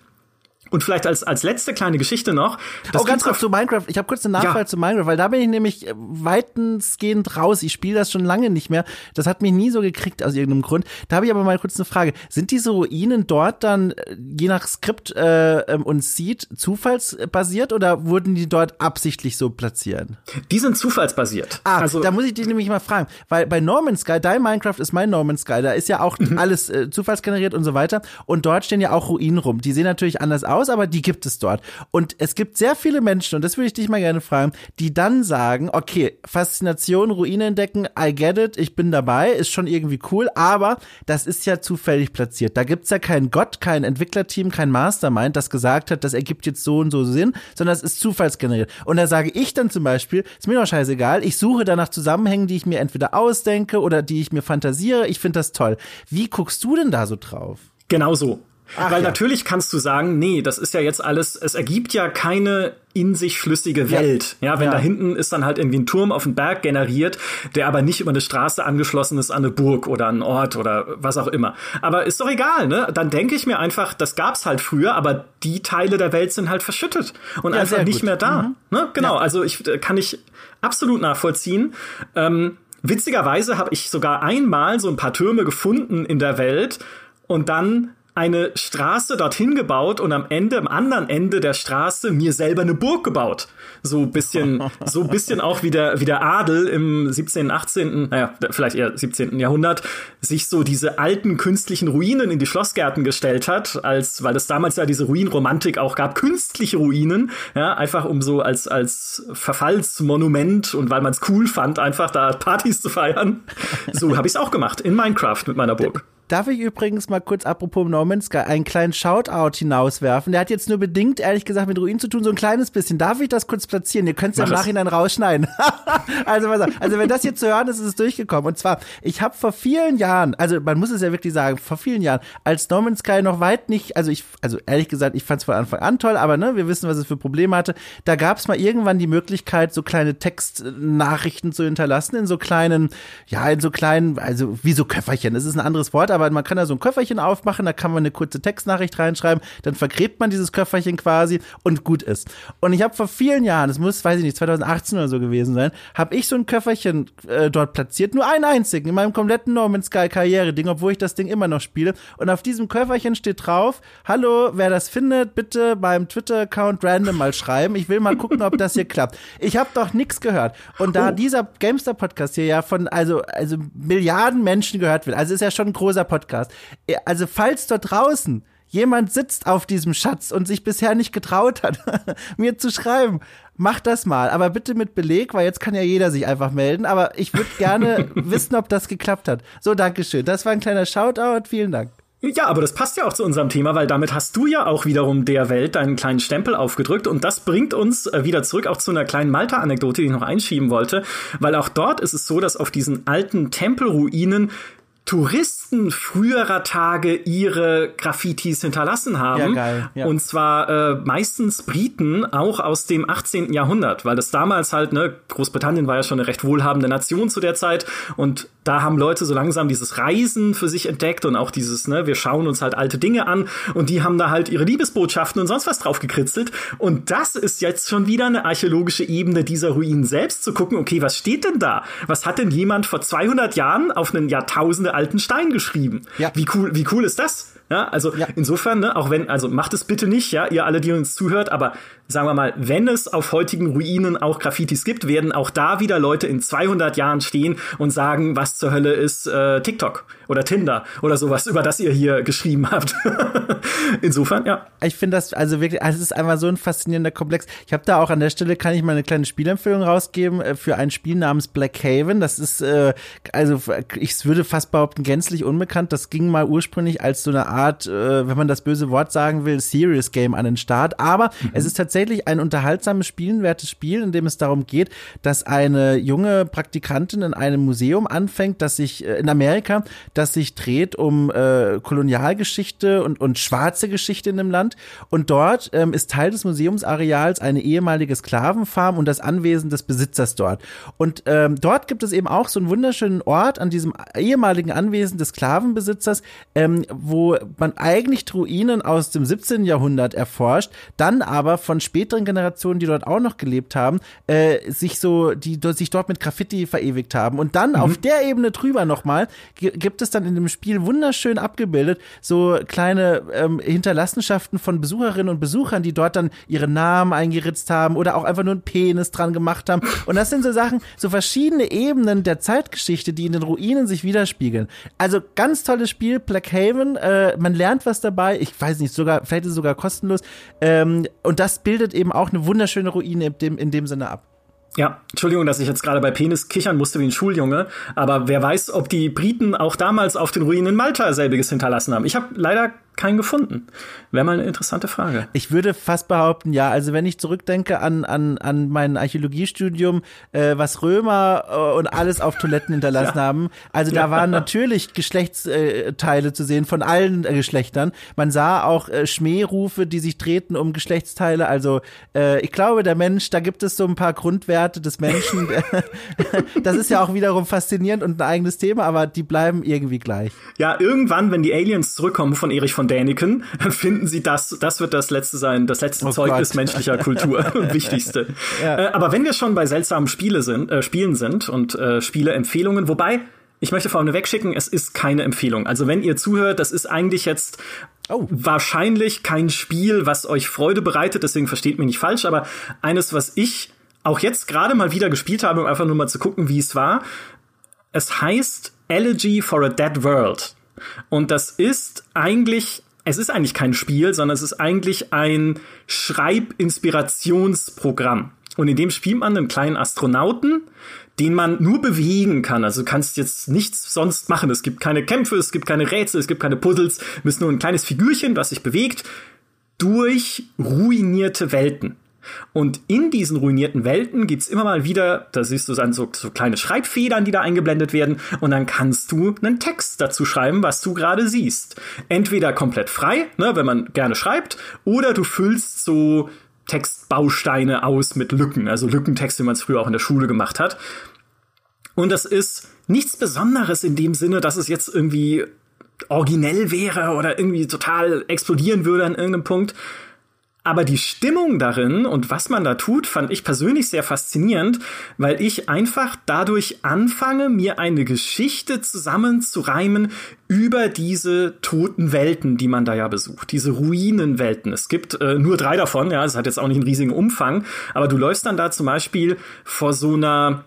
Und vielleicht als, als letzte kleine Geschichte noch. Das oh, ganz kurz zu Minecraft. Ich habe kurz eine Nachfrage ja. zu Minecraft, weil da bin ich nämlich äh, weitensgehend raus. Ich spiele das schon lange nicht mehr. Das hat mich nie so gekriegt aus irgendeinem Grund. Da habe ich aber mal kurz eine Frage. Sind diese Ruinen dort dann äh, je nach Skript äh, ähm, und Seed zufallsbasiert oder wurden die dort absichtlich so platziert? Die sind zufallsbasiert. Ah, also, da muss ich dich nämlich mal fragen, weil bei Norman Sky, dein Minecraft ist mein Norman Sky, da ist ja auch mhm. alles äh, zufallsgeneriert und so weiter. Und dort stehen ja auch Ruinen rum. Die sehen natürlich anders aus aus, aber die gibt es dort. Und es gibt sehr viele Menschen, und das würde ich dich mal gerne fragen, die dann sagen, okay, Faszination, Ruine entdecken, I get it, ich bin dabei, ist schon irgendwie cool, aber das ist ja zufällig platziert. Da gibt's ja keinen Gott, kein Entwicklerteam, kein Mastermind, das gesagt hat, das ergibt jetzt so und so Sinn, sondern es ist zufallsgeneriert. Und da sage ich dann zum Beispiel, ist mir doch scheißegal, ich suche danach Zusammenhängen, die ich mir entweder ausdenke oder die ich mir fantasiere. Ich finde das toll. Wie guckst du denn da so drauf? Genau so. Ach, Weil ja. natürlich kannst du sagen, nee, das ist ja jetzt alles, es ergibt ja keine in sich flüssige Welt. Ja, ja wenn ja. da hinten ist dann halt irgendwie ein Turm auf dem Berg generiert, der aber nicht über eine Straße angeschlossen ist an eine Burg oder an einen Ort oder was auch immer. Aber ist doch egal, ne? Dann denke ich mir einfach, das gab's halt früher, aber die Teile der Welt sind halt verschüttet und einfach nicht gut. mehr da. Mhm. Ne? Genau, also ich äh, kann ich absolut nachvollziehen. Ähm, witzigerweise habe ich sogar einmal so ein paar Türme gefunden in der Welt und dann eine Straße dorthin gebaut und am Ende, am anderen Ende der Straße mir selber eine Burg gebaut. So bisschen, so bisschen auch wie der, wie der Adel im 17., 18., naja, vielleicht eher 17. Jahrhundert, sich so diese alten künstlichen Ruinen in die Schlossgärten gestellt hat, als, weil es damals ja diese Ruinromantik auch gab, künstliche Ruinen, ja, einfach um so als, als Verfallsmonument und weil man es cool fand, einfach da Partys zu feiern. So habe ich es auch gemacht in Minecraft mit meiner Burg. Darf ich übrigens mal kurz, apropos No Man's Sky, einen kleinen Shoutout hinauswerfen? Der hat jetzt nur bedingt, ehrlich gesagt, mit Ruinen zu tun, so ein kleines bisschen. Darf ich das kurz platzieren? Ihr könnt es ja im Nachhinein rausschneiden. also, also, wenn das jetzt zu hören ist, ist es durchgekommen. Und zwar, ich habe vor vielen Jahren, also man muss es ja wirklich sagen, vor vielen Jahren, als No Man's Sky noch weit nicht, also ich, also ehrlich gesagt, ich fand es von Anfang an toll, aber ne, wir wissen, was es für Probleme hatte. Da gab es mal irgendwann die Möglichkeit, so kleine Textnachrichten zu hinterlassen in so kleinen, ja, in so kleinen, also wie so Köfferchen. Das ist ein anderes Wort, aber aber man kann da so ein Köfferchen aufmachen, da kann man eine kurze Textnachricht reinschreiben, dann vergräbt man dieses Köfferchen quasi und gut ist. Und ich habe vor vielen Jahren, das muss, weiß ich nicht, 2018 oder so gewesen sein, habe ich so ein Köfferchen äh, dort platziert, nur einen einzigen in meinem kompletten No Man's Sky Karriere-Ding, obwohl ich das Ding immer noch spiele. Und auf diesem Köfferchen steht drauf, hallo, wer das findet, bitte beim Twitter-Account random mal schreiben. Ich will mal gucken, ob das hier klappt. Ich habe doch nichts gehört. Und da oh. dieser Gamester-Podcast hier ja von also, also Milliarden Menschen gehört wird, also ist ja schon ein großer Podcast. Also falls dort draußen jemand sitzt auf diesem Schatz und sich bisher nicht getraut hat, mir zu schreiben, mach das mal. Aber bitte mit Beleg, weil jetzt kann ja jeder sich einfach melden. Aber ich würde gerne wissen, ob das geklappt hat. So, Dankeschön. Das war ein kleiner Shoutout. Vielen Dank. Ja, aber das passt ja auch zu unserem Thema, weil damit hast du ja auch wiederum der Welt deinen kleinen Stempel aufgedrückt und das bringt uns äh, wieder zurück auch zu einer kleinen Malta-Anekdote, die ich noch einschieben wollte, weil auch dort ist es so, dass auf diesen alten Tempelruinen Touristen früherer Tage ihre Graffitis hinterlassen haben. Ja, geil. Ja. Und zwar äh, meistens Briten, auch aus dem 18. Jahrhundert, weil das damals halt, ne, Großbritannien war ja schon eine recht wohlhabende Nation zu der Zeit und da haben Leute so langsam dieses Reisen für sich entdeckt und auch dieses, ne, wir schauen uns halt alte Dinge an und die haben da halt ihre Liebesbotschaften und sonst was drauf gekritzelt. Und das ist jetzt schon wieder eine archäologische Ebene dieser Ruinen selbst zu gucken, okay, was steht denn da? Was hat denn jemand vor 200 Jahren auf einen Jahrtausende alten Stein geschrieben. Ja. Wie cool, wie cool ist das? Ja, also ja. insofern, ne, auch wenn, also macht es bitte nicht, ja, ihr alle, die uns zuhört, aber sagen wir mal, wenn es auf heutigen Ruinen auch Graffitis gibt, werden auch da wieder Leute in 200 Jahren stehen und sagen, was zur Hölle ist äh, TikTok oder Tinder oder sowas, über das ihr hier geschrieben habt. insofern, ja. Ich finde das also wirklich, es ist einfach so ein faszinierender Komplex. Ich habe da auch an der Stelle, kann ich mal eine kleine Spielempfehlung rausgeben äh, für ein Spiel namens Black Haven. Das ist, äh, also ich würde fast behaupten, gänzlich unbekannt. Das ging mal ursprünglich als so eine Art Art, äh, wenn man das böse Wort sagen will, Serious Game an den Start. Aber mhm. es ist tatsächlich ein unterhaltsames, spielenwertes Spiel, in dem es darum geht, dass eine junge Praktikantin in einem Museum anfängt, das sich äh, in Amerika, das sich dreht um äh, Kolonialgeschichte und, und schwarze Geschichte in dem Land. Und dort ähm, ist Teil des Museumsareals eine ehemalige Sklavenfarm und das Anwesen des Besitzers dort. Und ähm, dort gibt es eben auch so einen wunderschönen Ort an diesem ehemaligen Anwesen des Sklavenbesitzers, ähm, wo man eigentlich Ruinen aus dem 17. Jahrhundert erforscht, dann aber von späteren Generationen, die dort auch noch gelebt haben, äh, sich so, die sich dort mit Graffiti verewigt haben. Und dann mhm. auf der Ebene drüber nochmal gibt es dann in dem Spiel wunderschön abgebildet so kleine ähm, Hinterlassenschaften von Besucherinnen und Besuchern, die dort dann ihre Namen eingeritzt haben oder auch einfach nur einen Penis dran gemacht haben. Und das sind so Sachen, so verschiedene Ebenen der Zeitgeschichte, die in den Ruinen sich widerspiegeln. Also ganz tolles Spiel, Black Haven. Äh, man lernt was dabei. Ich weiß nicht, sogar, vielleicht ist es sogar kostenlos. Ähm, und das bildet eben auch eine wunderschöne Ruine in dem, in dem Sinne ab. Ja, Entschuldigung, dass ich jetzt gerade bei Penis kichern musste wie ein Schuljunge, aber wer weiß, ob die Briten auch damals auf den Ruinen in Malta selbiges hinterlassen haben. Ich habe leider keinen gefunden. Wäre mal eine interessante Frage. Ich würde fast behaupten, ja. Also wenn ich zurückdenke an, an, an mein Archäologiestudium, äh, was Römer äh, und alles auf Toiletten hinterlassen ja. haben. Also da waren natürlich Geschlechtsteile zu sehen von allen äh, Geschlechtern. Man sah auch äh, Schmährufe, die sich drehten um Geschlechtsteile. Also äh, ich glaube, der Mensch, da gibt es so ein paar Grundwerte des Menschen. das ist ja auch wiederum faszinierend und ein eigenes Thema, aber die bleiben irgendwie gleich. Ja, irgendwann, wenn die Aliens zurückkommen von Erich von von Däniken, finden sie das, das wird das letzte sein, das letzte oh Zeugnis Gott. menschlicher Kultur wichtigste. Ja. Äh, aber wenn wir schon bei seltsamen Spiele sind, äh, Spielen sind und äh, Spieleempfehlungen, wobei ich möchte vorne wegschicken, es ist keine Empfehlung. Also wenn ihr zuhört, das ist eigentlich jetzt Oh. Wahrscheinlich kein Spiel, was euch Freude bereitet, deswegen versteht mich nicht falsch, aber eines, was ich auch jetzt gerade mal wieder gespielt habe, um einfach nur mal zu gucken, wie es war. Es heißt Elegy for a Dead World. Und das ist eigentlich, es ist eigentlich kein Spiel, sondern es ist eigentlich ein Schreibinspirationsprogramm. Und in dem spielt man einen kleinen Astronauten, den man nur bewegen kann. Also du kannst jetzt nichts sonst machen. Es gibt keine Kämpfe, es gibt keine Rätsel, es gibt keine Puzzles. Du bist nur ein kleines Figürchen, was sich bewegt durch ruinierte Welten. Und in diesen ruinierten Welten gibt's immer mal wieder, da siehst du dann so, so kleine Schreibfedern, die da eingeblendet werden, und dann kannst du einen Text dazu schreiben, was du gerade siehst. Entweder komplett frei, ne, wenn man gerne schreibt, oder du füllst so Textbausteine aus mit Lücken, also Lückentexte, wie man es früher auch in der Schule gemacht hat. Und das ist nichts Besonderes in dem Sinne, dass es jetzt irgendwie originell wäre oder irgendwie total explodieren würde an irgendeinem Punkt. Aber die Stimmung darin und was man da tut, fand ich persönlich sehr faszinierend, weil ich einfach dadurch anfange, mir eine Geschichte zusammenzureimen über diese toten Welten, die man da ja besucht, diese Ruinenwelten. Es gibt äh, nur drei davon, ja, es hat jetzt auch nicht einen riesigen Umfang, aber du läufst dann da zum Beispiel vor so einer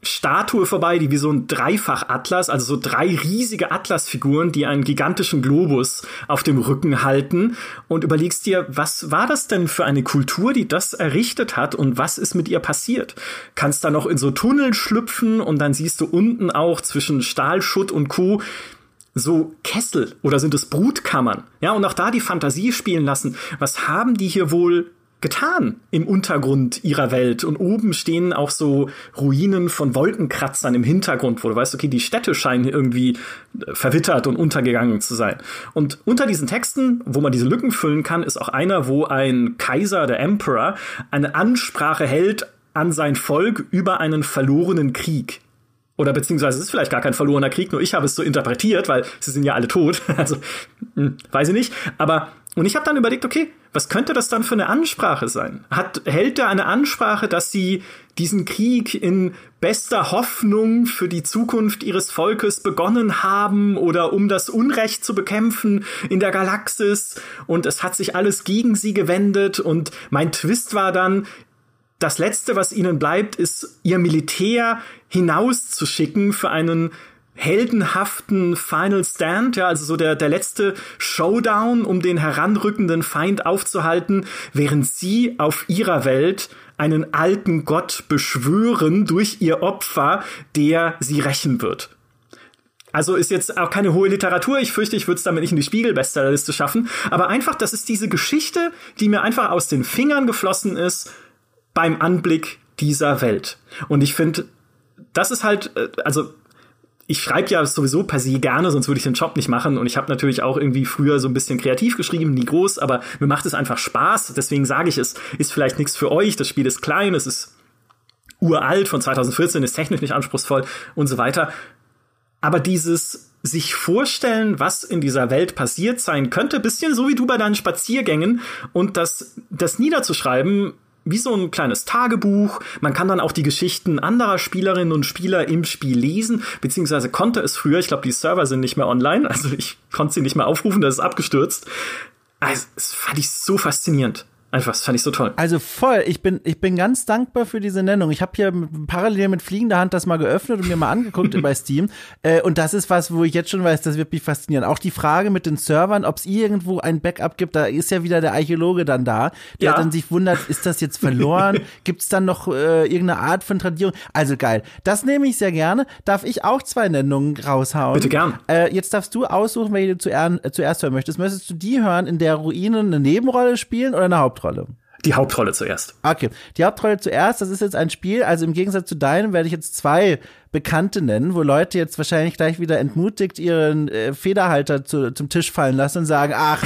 Statue vorbei, die wie so ein Dreifach-Atlas, also so drei riesige Atlasfiguren, die einen gigantischen Globus auf dem Rücken halten und überlegst dir, was war das denn für eine Kultur, die das errichtet hat und was ist mit ihr passiert? Kannst da noch in so Tunnel schlüpfen und dann siehst du unten auch zwischen Stahlschutt und Co so Kessel oder sind es Brutkammern? Ja, und auch da die Fantasie spielen lassen. Was haben die hier wohl getan im Untergrund ihrer Welt. Und oben stehen auch so Ruinen von Wolkenkratzern im Hintergrund, wo du weißt, okay, die Städte scheinen irgendwie äh, verwittert und untergegangen zu sein. Und unter diesen Texten, wo man diese Lücken füllen kann, ist auch einer, wo ein Kaiser, der Emperor, eine Ansprache hält an sein Volk über einen verlorenen Krieg. Oder beziehungsweise es ist vielleicht gar kein verlorener Krieg, nur ich habe es so interpretiert, weil sie sind ja alle tot. Also, hm, weiß ich nicht. Aber und ich habe dann überlegt, okay, was könnte das dann für eine Ansprache sein? Hat, hält er eine Ansprache, dass sie diesen Krieg in bester Hoffnung für die Zukunft ihres Volkes begonnen haben oder um das Unrecht zu bekämpfen in der Galaxis und es hat sich alles gegen sie gewendet und mein Twist war dann, das letzte, was ihnen bleibt, ist ihr Militär hinauszuschicken für einen heldenhaften Final Stand, ja, also so der, der letzte Showdown, um den heranrückenden Feind aufzuhalten, während sie auf ihrer Welt einen alten Gott beschwören durch ihr Opfer, der sie rächen wird. Also ist jetzt auch keine hohe Literatur. Ich fürchte, ich würde es damit nicht in die Spiegel-Bestsellerliste schaffen. Aber einfach, das ist diese Geschichte, die mir einfach aus den Fingern geflossen ist beim Anblick dieser Welt. Und ich finde, das ist halt, äh, also ich schreibe ja sowieso per se gerne, sonst würde ich den Job nicht machen. Und ich habe natürlich auch irgendwie früher so ein bisschen kreativ geschrieben, nie groß, aber mir macht es einfach Spaß. Deswegen sage ich, es ist vielleicht nichts für euch. Das Spiel ist klein, es ist uralt von 2014, ist technisch nicht anspruchsvoll und so weiter. Aber dieses sich vorstellen, was in dieser Welt passiert sein könnte, bisschen so wie du bei deinen Spaziergängen und das, das niederzuschreiben, wie so ein kleines Tagebuch. Man kann dann auch die Geschichten anderer Spielerinnen und Spieler im Spiel lesen, beziehungsweise konnte es früher. Ich glaube, die Server sind nicht mehr online, also ich konnte sie nicht mehr aufrufen, das ist abgestürzt. Also, das fand ich so faszinierend. Einfach, das fand ich so toll. Also voll, ich bin, ich bin ganz dankbar für diese Nennung. Ich habe hier parallel mit fliegender Hand das mal geöffnet und mir mal angeguckt bei Steam. Äh, und das ist was, wo ich jetzt schon weiß, das wird mich faszinieren. Auch die Frage mit den Servern, ob es irgendwo ein Backup gibt, da ist ja wieder der Archäologe dann da, der ja. dann sich wundert, ist das jetzt verloren? gibt es dann noch äh, irgendeine Art von Tradierung? Also geil. Das nehme ich sehr gerne. Darf ich auch zwei Nennungen raushauen? Bitte gern. Äh, jetzt darfst du aussuchen, welche du zuerst, äh, zuerst hören möchtest. Möchtest du die hören, in der Ruinen eine Nebenrolle spielen oder eine Hauptrolle? Hauptrolle? Die Hauptrolle zuerst. Okay, die Hauptrolle zuerst, das ist jetzt ein Spiel, also im Gegensatz zu deinem werde ich jetzt zwei Bekannte nennen, wo Leute jetzt wahrscheinlich gleich wieder entmutigt ihren äh, Federhalter zu, zum Tisch fallen lassen und sagen, ach,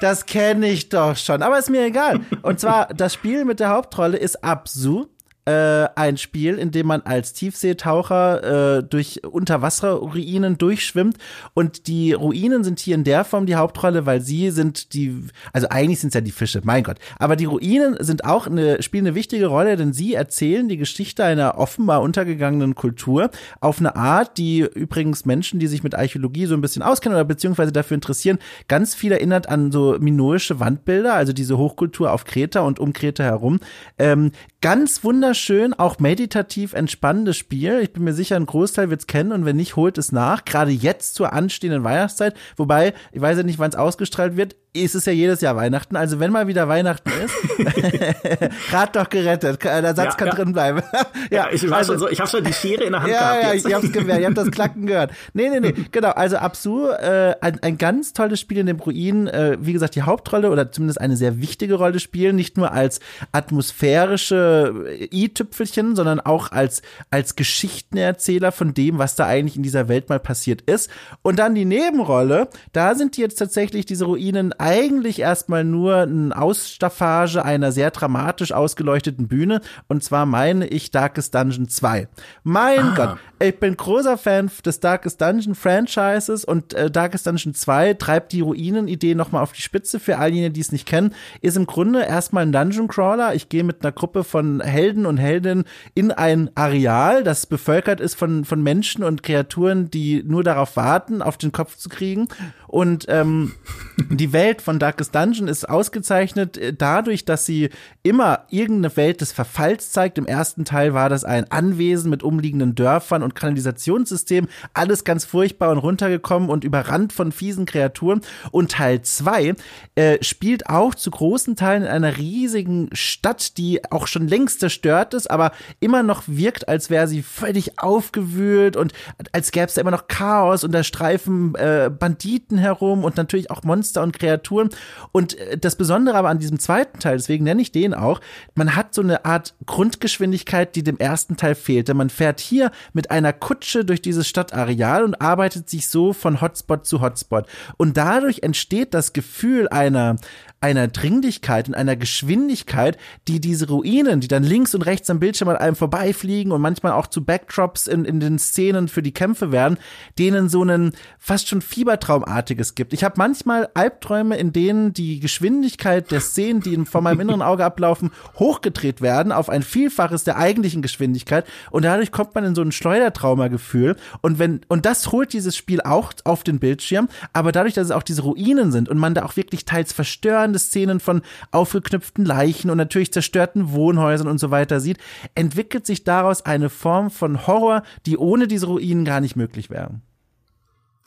das kenne ich doch schon, aber ist mir egal. Und zwar, das Spiel mit der Hauptrolle ist Absu. Äh, ein Spiel, in dem man als Tiefseetaucher äh, durch Unterwasserruinen durchschwimmt und die Ruinen sind hier in der Form die Hauptrolle, weil sie sind die, also eigentlich sind es ja die Fische, mein Gott, aber die Ruinen sind auch eine, spielen eine wichtige Rolle, denn sie erzählen die Geschichte einer offenbar untergegangenen Kultur auf eine Art, die übrigens Menschen, die sich mit Archäologie so ein bisschen auskennen oder beziehungsweise dafür interessieren, ganz viel erinnert an so minoische Wandbilder, also diese Hochkultur auf Kreta und um Kreta herum. Ähm, ganz wunderschön, auch meditativ entspannendes Spiel. Ich bin mir sicher, ein Großteil wird es kennen und wenn nicht, holt es nach. Gerade jetzt zur anstehenden Weihnachtszeit. Wobei, ich weiß ja nicht, wann es ausgestrahlt wird ist es ja jedes Jahr Weihnachten. Also wenn mal wieder Weihnachten ist, Rad doch gerettet. Der Satz ja, kann ja. drin bleiben. ja, ich war also, schon so, ich habe schon die Schere in der Hand ja, gehabt. Ja, jetzt. ich hab's gemerkt, ich hab das Klacken gehört. Nee, nee, nee, genau. Also Absu, äh, ein, ein ganz tolles Spiel in dem Ruin. Äh, wie gesagt, die Hauptrolle oder zumindest eine sehr wichtige Rolle spielen, nicht nur als atmosphärische i-Tüpfelchen, sondern auch als, als Geschichtenerzähler von dem, was da eigentlich in dieser Welt mal passiert ist. Und dann die Nebenrolle, da sind jetzt tatsächlich diese Ruinen eigentlich erstmal nur ein Ausstaffage einer sehr dramatisch ausgeleuchteten Bühne. Und zwar meine ich Darkest Dungeon 2. Mein ah. Gott, ich bin großer Fan des Darkest Dungeon Franchises und äh, Darkest Dungeon 2 treibt die Ruinen-Idee nochmal auf die Spitze. Für all jene, die es nicht kennen, ist im Grunde erstmal ein Dungeon Crawler. Ich gehe mit einer Gruppe von Helden und Heldinnen in ein Areal, das bevölkert ist von, von Menschen und Kreaturen, die nur darauf warten, auf den Kopf zu kriegen. Und ähm, die Welt von Darkest Dungeon ist ausgezeichnet äh, dadurch, dass sie immer irgendeine Welt des Verfalls zeigt. Im ersten Teil war das ein Anwesen mit umliegenden Dörfern und Kanalisationssystem. Alles ganz furchtbar und runtergekommen und überrannt von fiesen Kreaturen. Und Teil 2 äh, spielt auch zu großen Teilen in einer riesigen Stadt, die auch schon längst zerstört ist, aber immer noch wirkt, als wäre sie völlig aufgewühlt und als gäbe es da immer noch Chaos und da streifen äh, Banditen herum und natürlich auch Monster und Kreaturen. Und äh, das Besondere aber an diesem zweiten Teil, deswegen nenne ich den auch, man hat so eine Art Grundgeschwindigkeit, die dem ersten Teil fehlte. Man fährt hier mit einer Kutsche durch dieses Stadtareal und arbeitet sich so von Hotspot zu Hotspot. Und dadurch entsteht das Gefühl einer, einer Dringlichkeit und einer Geschwindigkeit, die diese Ruinen, die dann links und rechts am Bildschirm an einem vorbeifliegen und manchmal auch zu Backdrops in, in den Szenen für die Kämpfe werden, denen so einen fast schon Fiebertraumartiges gibt. Ich habe manchmal Albträume, in denen die Geschwindigkeit der Szenen, die vor meinem inneren Auge ablaufen, hochgedreht werden auf ein Vielfaches der eigentlichen Geschwindigkeit und dadurch kommt man in so ein Schleudertraumagefühl und wenn und das holt dieses Spiel auch auf den Bildschirm, aber dadurch, dass es auch diese Ruinen sind und man da auch wirklich teils verstören spannende Szenen von aufgeknüpften Leichen und natürlich zerstörten Wohnhäusern und so weiter sieht, entwickelt sich daraus eine Form von Horror, die ohne diese Ruinen gar nicht möglich wäre.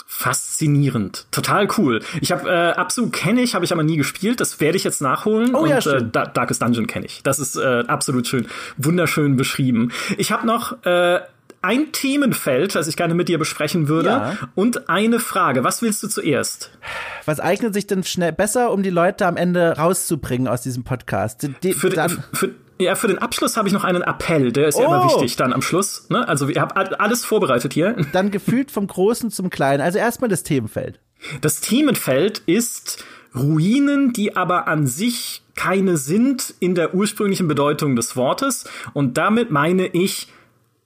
Faszinierend, total cool. Ich habe äh, Absu kenne ich, habe ich aber nie gespielt. Das werde ich jetzt nachholen. Oh ja, und, äh, Darkest Dungeon kenne ich. Das ist äh, absolut schön, wunderschön beschrieben. Ich habe noch äh, ein Themenfeld, das ich gerne mit dir besprechen würde, ja. und eine Frage. Was willst du zuerst? Was eignet sich denn schnell besser, um die Leute am Ende rauszubringen aus diesem Podcast? Die, für, dann für, ja, für den Abschluss habe ich noch einen Appell, der ist oh. ja immer oh. wichtig dann am Schluss. Ne? Also ihr habt alles vorbereitet hier. Dann gefühlt vom Großen zum Kleinen. Also erstmal das Themenfeld. Das Themenfeld ist Ruinen, die aber an sich keine sind in der ursprünglichen Bedeutung des Wortes. Und damit meine ich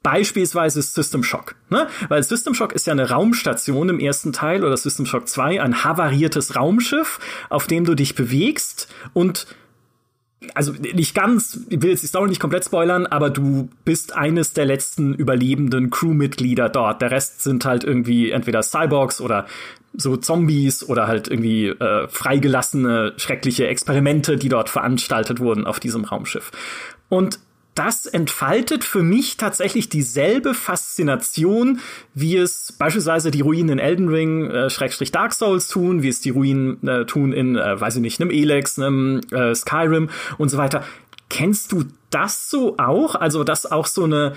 Beispielsweise System Shock. Ne? Weil System Shock ist ja eine Raumstation im ersten Teil oder System Shock 2, ein havariertes Raumschiff, auf dem du dich bewegst und also nicht ganz, ich will jetzt die Story nicht komplett spoilern, aber du bist eines der letzten überlebenden Crewmitglieder dort. Der Rest sind halt irgendwie entweder Cyborgs oder so Zombies oder halt irgendwie äh, freigelassene schreckliche Experimente, die dort veranstaltet wurden auf diesem Raumschiff. Und das entfaltet für mich tatsächlich dieselbe Faszination, wie es beispielsweise die Ruinen in Elden Ring, äh, Schrägstrich Dark Souls tun, wie es die Ruinen äh, tun in, äh, weiß ich nicht, einem Elex, einem äh, Skyrim und so weiter. Kennst du das so auch? Also, dass auch so eine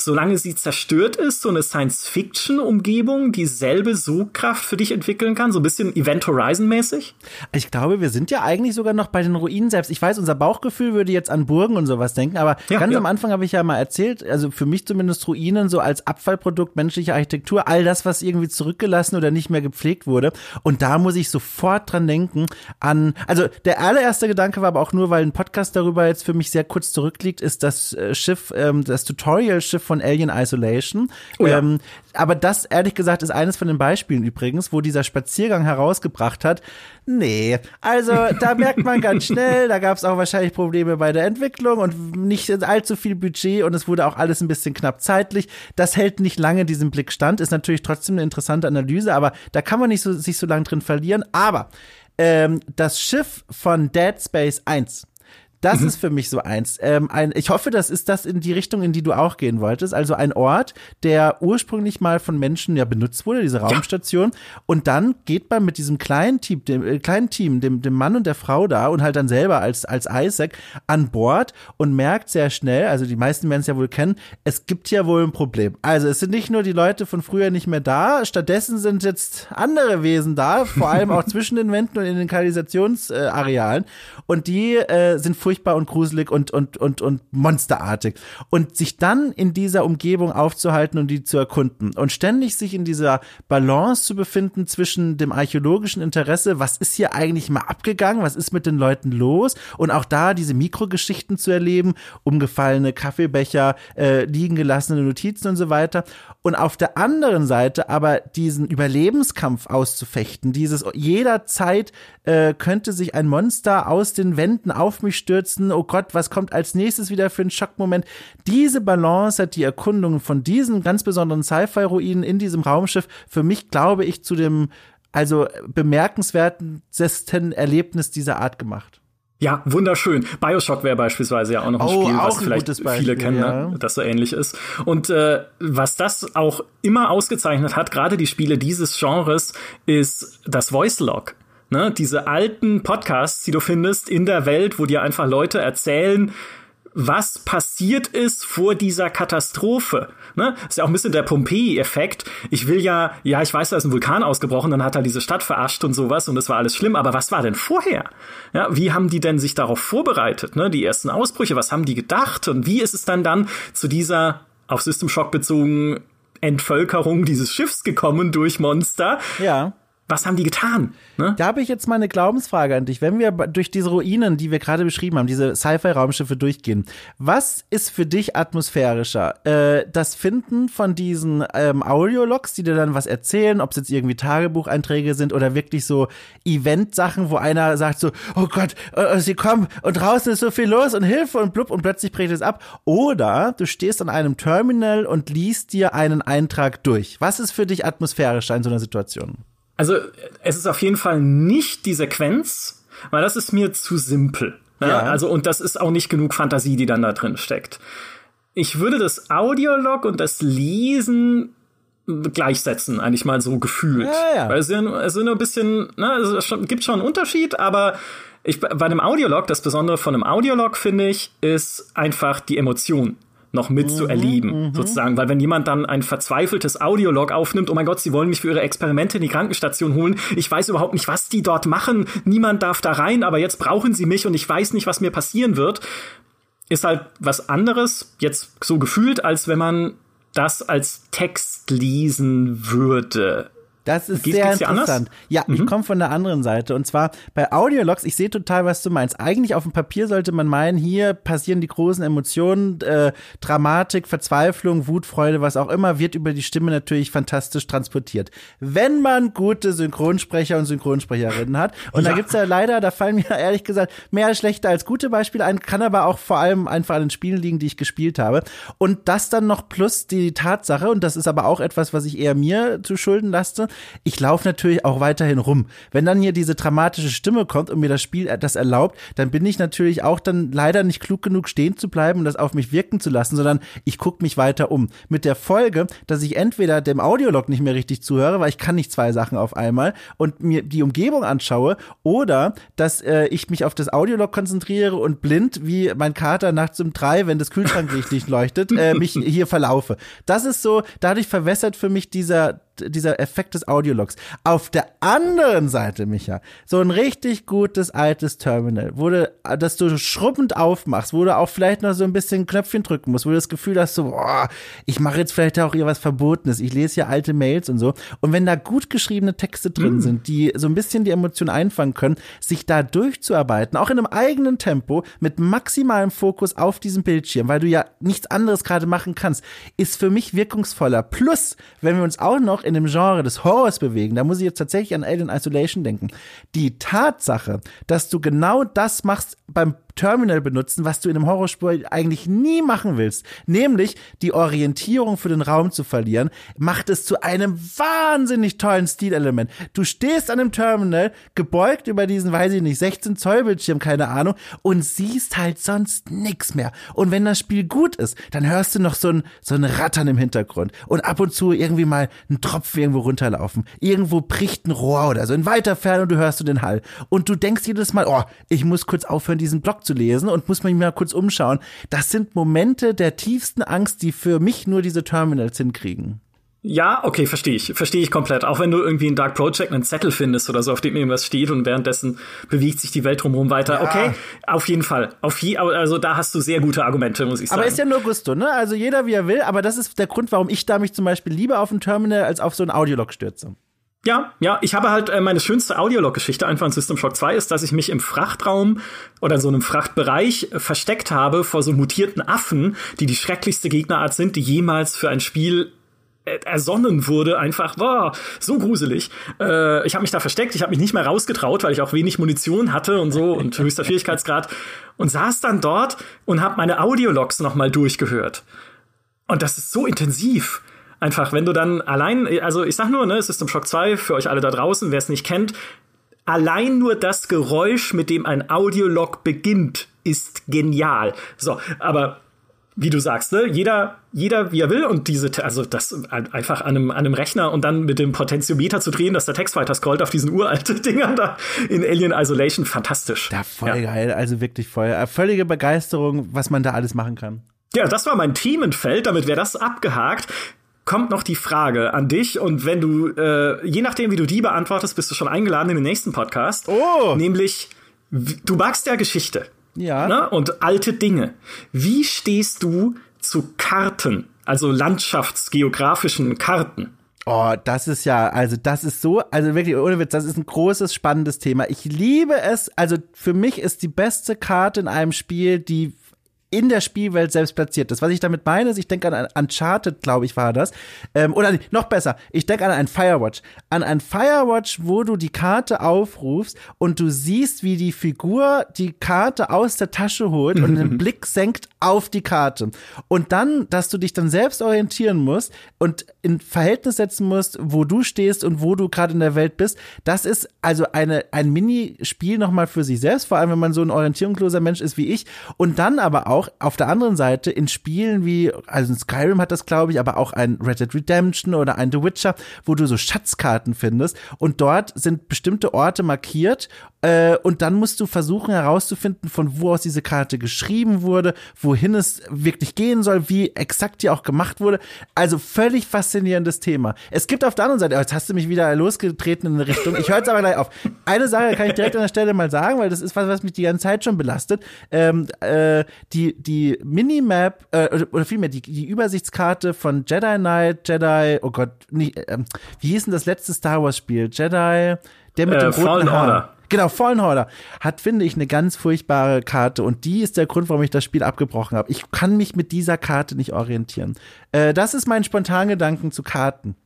solange sie zerstört ist, so eine Science-Fiction-Umgebung dieselbe Sogkraft für dich entwickeln kann? So ein bisschen Event Horizon-mäßig? Ich glaube, wir sind ja eigentlich sogar noch bei den Ruinen selbst. Ich weiß, unser Bauchgefühl würde jetzt an Burgen und sowas denken, aber ja, ganz ja. am Anfang habe ich ja mal erzählt, also für mich zumindest Ruinen so als Abfallprodukt menschlicher Architektur, all das, was irgendwie zurückgelassen oder nicht mehr gepflegt wurde. Und da muss ich sofort dran denken an, also der allererste Gedanke war aber auch nur, weil ein Podcast darüber jetzt für mich sehr kurz zurückliegt, ist das äh, Schiff, ähm, das Tutorial-Schiff von Alien Isolation. Oh ja. ähm, aber das, ehrlich gesagt, ist eines von den Beispielen übrigens, wo dieser Spaziergang herausgebracht hat, nee, also da merkt man ganz schnell, da gab es auch wahrscheinlich Probleme bei der Entwicklung und nicht allzu viel Budget und es wurde auch alles ein bisschen knapp zeitlich. Das hält nicht lange diesen Blick stand, ist natürlich trotzdem eine interessante Analyse, aber da kann man nicht so, sich so lange drin verlieren. Aber ähm, das Schiff von Dead Space 1 das mhm. ist für mich so eins. Ähm, ein, ich hoffe, das ist das in die Richtung, in die du auch gehen wolltest. Also ein Ort, der ursprünglich mal von Menschen ja benutzt wurde, diese Raumstation. Ja. Und dann geht man mit diesem kleinen Team, dem äh, kleinen Team, dem, dem Mann und der Frau da und halt dann selber als, als Isaac an Bord und merkt sehr schnell, also die meisten werden es ja wohl kennen, es gibt ja wohl ein Problem. Also es sind nicht nur die Leute von früher nicht mehr da, stattdessen sind jetzt andere Wesen da, vor allem auch zwischen den Wänden und in den Kanalisationsarealen. und die äh, sind furchtbar und gruselig und, und, und, und monsterartig. Und sich dann in dieser Umgebung aufzuhalten und die zu erkunden und ständig sich in dieser Balance zu befinden zwischen dem archäologischen Interesse, was ist hier eigentlich mal abgegangen, was ist mit den Leuten los und auch da diese Mikrogeschichten zu erleben, umgefallene Kaffeebecher, äh, liegen gelassene Notizen und so weiter. Und auf der anderen Seite aber diesen Überlebenskampf auszufechten, dieses jederzeit äh, könnte sich ein Monster aus den Wänden auf mich stürzen, oh Gott, was kommt als nächstes wieder für ein Schockmoment. Diese Balance hat die Erkundung von diesen ganz besonderen Sci-Fi-Ruinen in diesem Raumschiff für mich, glaube ich, zu dem also bemerkenswertesten Erlebnis dieser Art gemacht. Ja, wunderschön. Bioshock wäre beispielsweise ja auch noch ein oh, Spiel, was vielleicht Beispiel, viele kennen, ja. ne? das so ähnlich ist. Und äh, was das auch immer ausgezeichnet hat, gerade die Spiele dieses Genres, ist das Voice Log. Ne, diese alten Podcasts, die du findest in der Welt, wo dir einfach Leute erzählen, was passiert ist vor dieser Katastrophe. Ne? Ist ja auch ein bisschen der Pompeii-Effekt. Ich will ja, ja, ich weiß, da ist ein Vulkan ausgebrochen, dann hat er diese Stadt verarscht und sowas und das war alles schlimm, aber was war denn vorher? Ja, wie haben die denn sich darauf vorbereitet? Ne? Die ersten Ausbrüche, was haben die gedacht und wie ist es dann dann zu dieser auf System Shock bezogen Entvölkerung dieses Schiffs gekommen durch Monster? Ja was haben die getan? Ne? Da habe ich jetzt mal eine Glaubensfrage an dich. Wenn wir durch diese Ruinen, die wir gerade beschrieben haben, diese Sci-Fi-Raumschiffe durchgehen, was ist für dich atmosphärischer? Äh, das Finden von diesen ähm, Audiologs, die dir dann was erzählen, ob es jetzt irgendwie Tagebucheinträge sind oder wirklich so Event-Sachen, wo einer sagt so, oh Gott, äh, sie kommen und draußen ist so viel los und Hilfe und blub und plötzlich bricht es ab. Oder du stehst an einem Terminal und liest dir einen Eintrag durch. Was ist für dich atmosphärischer in so einer Situation? Also es ist auf jeden Fall nicht die Sequenz, weil das ist mir zu simpel. Ne? Ja. Also und das ist auch nicht genug Fantasie, die dann da drin steckt. Ich würde das Audiolog und das Lesen gleichsetzen, eigentlich mal so gefühlt. Ja, ja. Weil es sind, es sind ein bisschen, ne, es gibt schon einen Unterschied, aber ich, bei einem Audiolog, das Besondere von einem Audiolog, finde ich, ist einfach die Emotion noch mitzuerleben, mhm, mhm, sozusagen. Weil wenn jemand dann ein verzweifeltes Audiolog aufnimmt, oh mein Gott, sie wollen mich für ihre Experimente in die Krankenstation holen, ich weiß überhaupt nicht, was die dort machen, niemand darf da rein, aber jetzt brauchen sie mich und ich weiß nicht, was mir passieren wird, ist halt was anderes, jetzt so gefühlt, als wenn man das als Text lesen würde. Das ist Geht, sehr interessant. Ja, mhm. ich komme von der anderen Seite. Und zwar bei Audiologs, ich sehe total, was du meinst. Eigentlich auf dem Papier sollte man meinen, hier passieren die großen Emotionen, äh, Dramatik, Verzweiflung, Wut, Freude, was auch immer, wird über die Stimme natürlich fantastisch transportiert. Wenn man gute Synchronsprecher und Synchronsprecherinnen hat. Und ja. da gibt's ja leider, da fallen mir ehrlich gesagt mehr schlechte als gute Beispiele ein, kann aber auch vor allem einfach an den Spielen liegen, die ich gespielt habe. Und das dann noch plus die Tatsache, und das ist aber auch etwas, was ich eher mir zu schulden lasse, Ich laufe natürlich auch weiterhin rum. Wenn dann hier diese dramatische Stimme kommt und mir das Spiel das erlaubt, dann bin ich natürlich auch dann leider nicht klug genug stehen zu bleiben und das auf mich wirken zu lassen, sondern ich gucke mich weiter um. Mit der Folge, dass ich entweder dem Audiolog nicht mehr richtig zuhöre, weil ich kann nicht zwei Sachen auf einmal und mir die Umgebung anschaue oder dass äh, ich mich auf das Audiolog konzentriere und blind wie mein Kater nachts um drei, wenn das Kühlschranklicht nicht leuchtet, äh, mich hier verlaufe. Das ist so, dadurch verwässert für mich dieser dieser Effekt des Audiologs. Auf der anderen Seite, Micha, so ein richtig gutes altes Terminal, wo du, das du schrubbend aufmachst, wo du auch vielleicht noch so ein bisschen Knöpfchen drücken musst, wo du das Gefühl hast, so, boah, ich mache jetzt vielleicht auch irgendwas Verbotenes, ich lese hier alte Mails und so. Und wenn da gut geschriebene Texte drin mm. sind, die so ein bisschen die Emotionen einfangen können, sich da durchzuarbeiten, auch in einem eigenen Tempo, mit maximalem Fokus auf diesem Bildschirm, weil du ja nichts anderes gerade machen kannst, ist für mich wirkungsvoller. Plus, wenn wir uns auch noch in dem Genre des Horrors bewegen, da muss ich jetzt tatsächlich an Alien Isolation denken. Die Tatsache, dass du genau das machst beim Terminal benutzen, was du in einem Horrorspiel eigentlich nie machen willst, nämlich die Orientierung für den Raum zu verlieren, macht es zu einem wahnsinnig tollen Stilelement. Du stehst an dem Terminal, gebeugt über diesen, weiß ich nicht, 16 Zoll Bildschirm, keine Ahnung, und siehst halt sonst nichts mehr. Und wenn das Spiel gut ist, dann hörst du noch so ein, so ein Rattern im Hintergrund und ab und zu irgendwie mal ein Tropfen irgendwo runterlaufen. Irgendwo bricht ein Rohr oder so in weiter Ferne und du hörst du den Hall. Und du denkst jedes Mal, oh, ich muss kurz aufhören, diesen Block zu lesen und muss mich mal kurz umschauen. Das sind Momente der tiefsten Angst, die für mich nur diese Terminals hinkriegen. Ja, okay, verstehe ich. Verstehe ich komplett. Auch wenn du irgendwie in Dark Project einen Zettel findest oder so, auf dem irgendwas steht und währenddessen bewegt sich die Welt drumherum weiter. Ja. Okay, auf jeden Fall. Auf je, also da hast du sehr gute Argumente, muss ich sagen. Aber ist ja nur Gusto, ne? Also jeder wie er will, aber das ist der Grund, warum ich da mich zum Beispiel lieber auf ein Terminal als auf so ein Audiolog stürze. Ja, ja, ich habe halt äh, meine schönste Audiolog-Geschichte einfach in System Shock 2 ist, dass ich mich im Frachtraum oder in so einem Frachtbereich äh, versteckt habe vor so mutierten Affen, die die schrecklichste Gegnerart sind, die jemals für ein Spiel äh, ersonnen wurde, einfach boah, so gruselig. Äh, ich habe mich da versteckt, ich habe mich nicht mehr rausgetraut, weil ich auch wenig Munition hatte und so und höchster Schwierigkeitsgrad und saß dann dort und habe meine Audiologs noch mal durchgehört. Und das ist so intensiv Einfach, wenn du dann allein, also ich sag nur, ne, System Shock 2, für euch alle da draußen, wer es nicht kennt, allein nur das Geräusch, mit dem ein Audiolog beginnt, ist genial. So, aber wie du sagst, ne, jeder, jeder wie er will und diese, also das einfach an einem, an einem Rechner und dann mit dem Potentiometer zu drehen, dass der Text weiter scrollt auf diesen uralten Dingern da in Alien Isolation, fantastisch. Ja, voll ja. geil, also wirklich voll. Äh, völlige Begeisterung, was man da alles machen kann. Ja, das war mein Themenfeld, damit wäre das abgehakt kommt noch die Frage an dich und wenn du, äh, je nachdem, wie du die beantwortest, bist du schon eingeladen in den nächsten Podcast. Oh! Nämlich, du magst ja Geschichte. Ja. Ne? Und alte Dinge. Wie stehst du zu Karten, also landschaftsgeografischen Karten? Oh, das ist ja, also das ist so, also wirklich ohne Witz, das ist ein großes, spannendes Thema. Ich liebe es, also für mich ist die beste Karte in einem Spiel, die in der Spielwelt selbst platziert ist. Was ich damit meine, ist, ich denke an Uncharted, glaube ich, war das. Ähm, oder noch besser, ich denke an ein Firewatch. An ein Firewatch, wo du die Karte aufrufst und du siehst, wie die Figur die Karte aus der Tasche holt und den Blick senkt auf die Karte. Und dann, dass du dich dann selbst orientieren musst und in Verhältnis setzen musst, wo du stehst und wo du gerade in der Welt bist, das ist also eine, ein Minispiel nochmal für sich selbst, vor allem wenn man so ein orientierungsloser Mensch ist wie ich. Und dann aber auch auch auf der anderen Seite in Spielen wie, also in Skyrim hat das, glaube ich, aber auch ein Red Dead Redemption oder ein The Witcher, wo du so Schatzkarten findest und dort sind bestimmte Orte markiert äh, und dann musst du versuchen herauszufinden, von wo aus diese Karte geschrieben wurde, wohin es wirklich gehen soll, wie exakt die auch gemacht wurde. Also völlig faszinierendes Thema. Es gibt auf der anderen Seite, jetzt hast du mich wieder losgetreten in eine Richtung. Ich höre jetzt aber gleich auf. Eine Sache kann ich direkt an der Stelle mal sagen, weil das ist was, was mich die ganze Zeit schon belastet. Ähm, äh, die die, Minimap, äh, oder vielmehr die, die Übersichtskarte von Jedi Knight, Jedi, oh Gott, nicht, äh, wie hieß denn das letzte Star Wars Spiel? Jedi, der mit äh, dem roten Fallen Haar. Order. Genau, Fallen Order hat, finde ich, eine ganz furchtbare Karte und die ist der Grund, warum ich das Spiel abgebrochen habe. Ich kann mich mit dieser Karte nicht orientieren. Äh, das ist mein Spontangedanken zu Karten.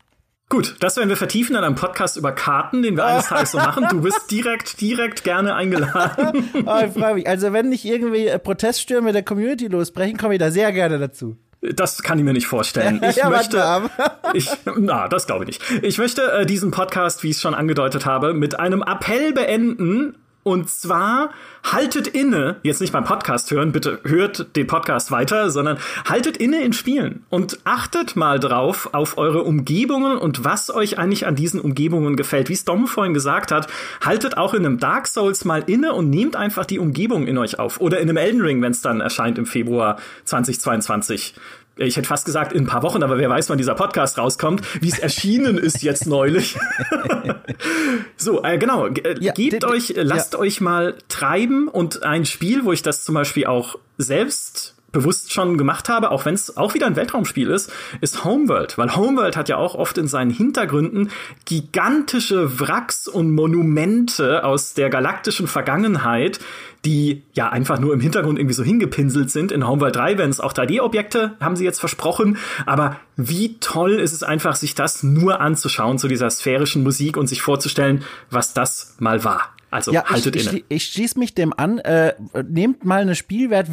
Gut, das werden wir vertiefen in einem Podcast über Karten, den wir eines Tages so machen. Du bist direkt, direkt gerne eingeladen. oh, ich freue mich. Also wenn nicht irgendwie äh, Proteststürme der Community losbrechen, komme ich da sehr gerne dazu. Das kann ich mir nicht vorstellen. Ich ja, möchte, ich, na, das glaube ich nicht. Ich möchte äh, diesen Podcast, wie ich es schon angedeutet habe, mit einem Appell beenden und zwar haltet inne, jetzt nicht beim Podcast hören, bitte hört den Podcast weiter, sondern haltet inne in Spielen und achtet mal drauf auf eure Umgebungen und was euch eigentlich an diesen Umgebungen gefällt. Wie es Dom vorhin gesagt hat, haltet auch in einem Dark Souls mal inne und nehmt einfach die Umgebung in euch auf. Oder in einem Elden Ring, wenn es dann erscheint im Februar 2022 ich hätte fast gesagt in ein paar Wochen, aber wer weiß, wann dieser Podcast rauskommt, wie es erschienen ist jetzt neulich. so, äh, genau, äh, ja, gebt euch, lasst ja. euch mal treiben und ein Spiel, wo ich das zum Beispiel auch selbst bewusst schon gemacht habe, auch wenn es auch wieder ein Weltraumspiel ist, ist Homeworld. Weil Homeworld hat ja auch oft in seinen Hintergründen gigantische Wracks und Monumente aus der galaktischen Vergangenheit, die ja einfach nur im Hintergrund irgendwie so hingepinselt sind. In Homeworld 3 werden es auch 3D-Objekte, haben sie jetzt versprochen. Aber wie toll ist es einfach, sich das nur anzuschauen zu dieser sphärischen Musik und sich vorzustellen, was das mal war. Also ja, haltet ich, inne. Ich, ich schließe mich dem an. Äh, nehmt mal eine Spielwelt,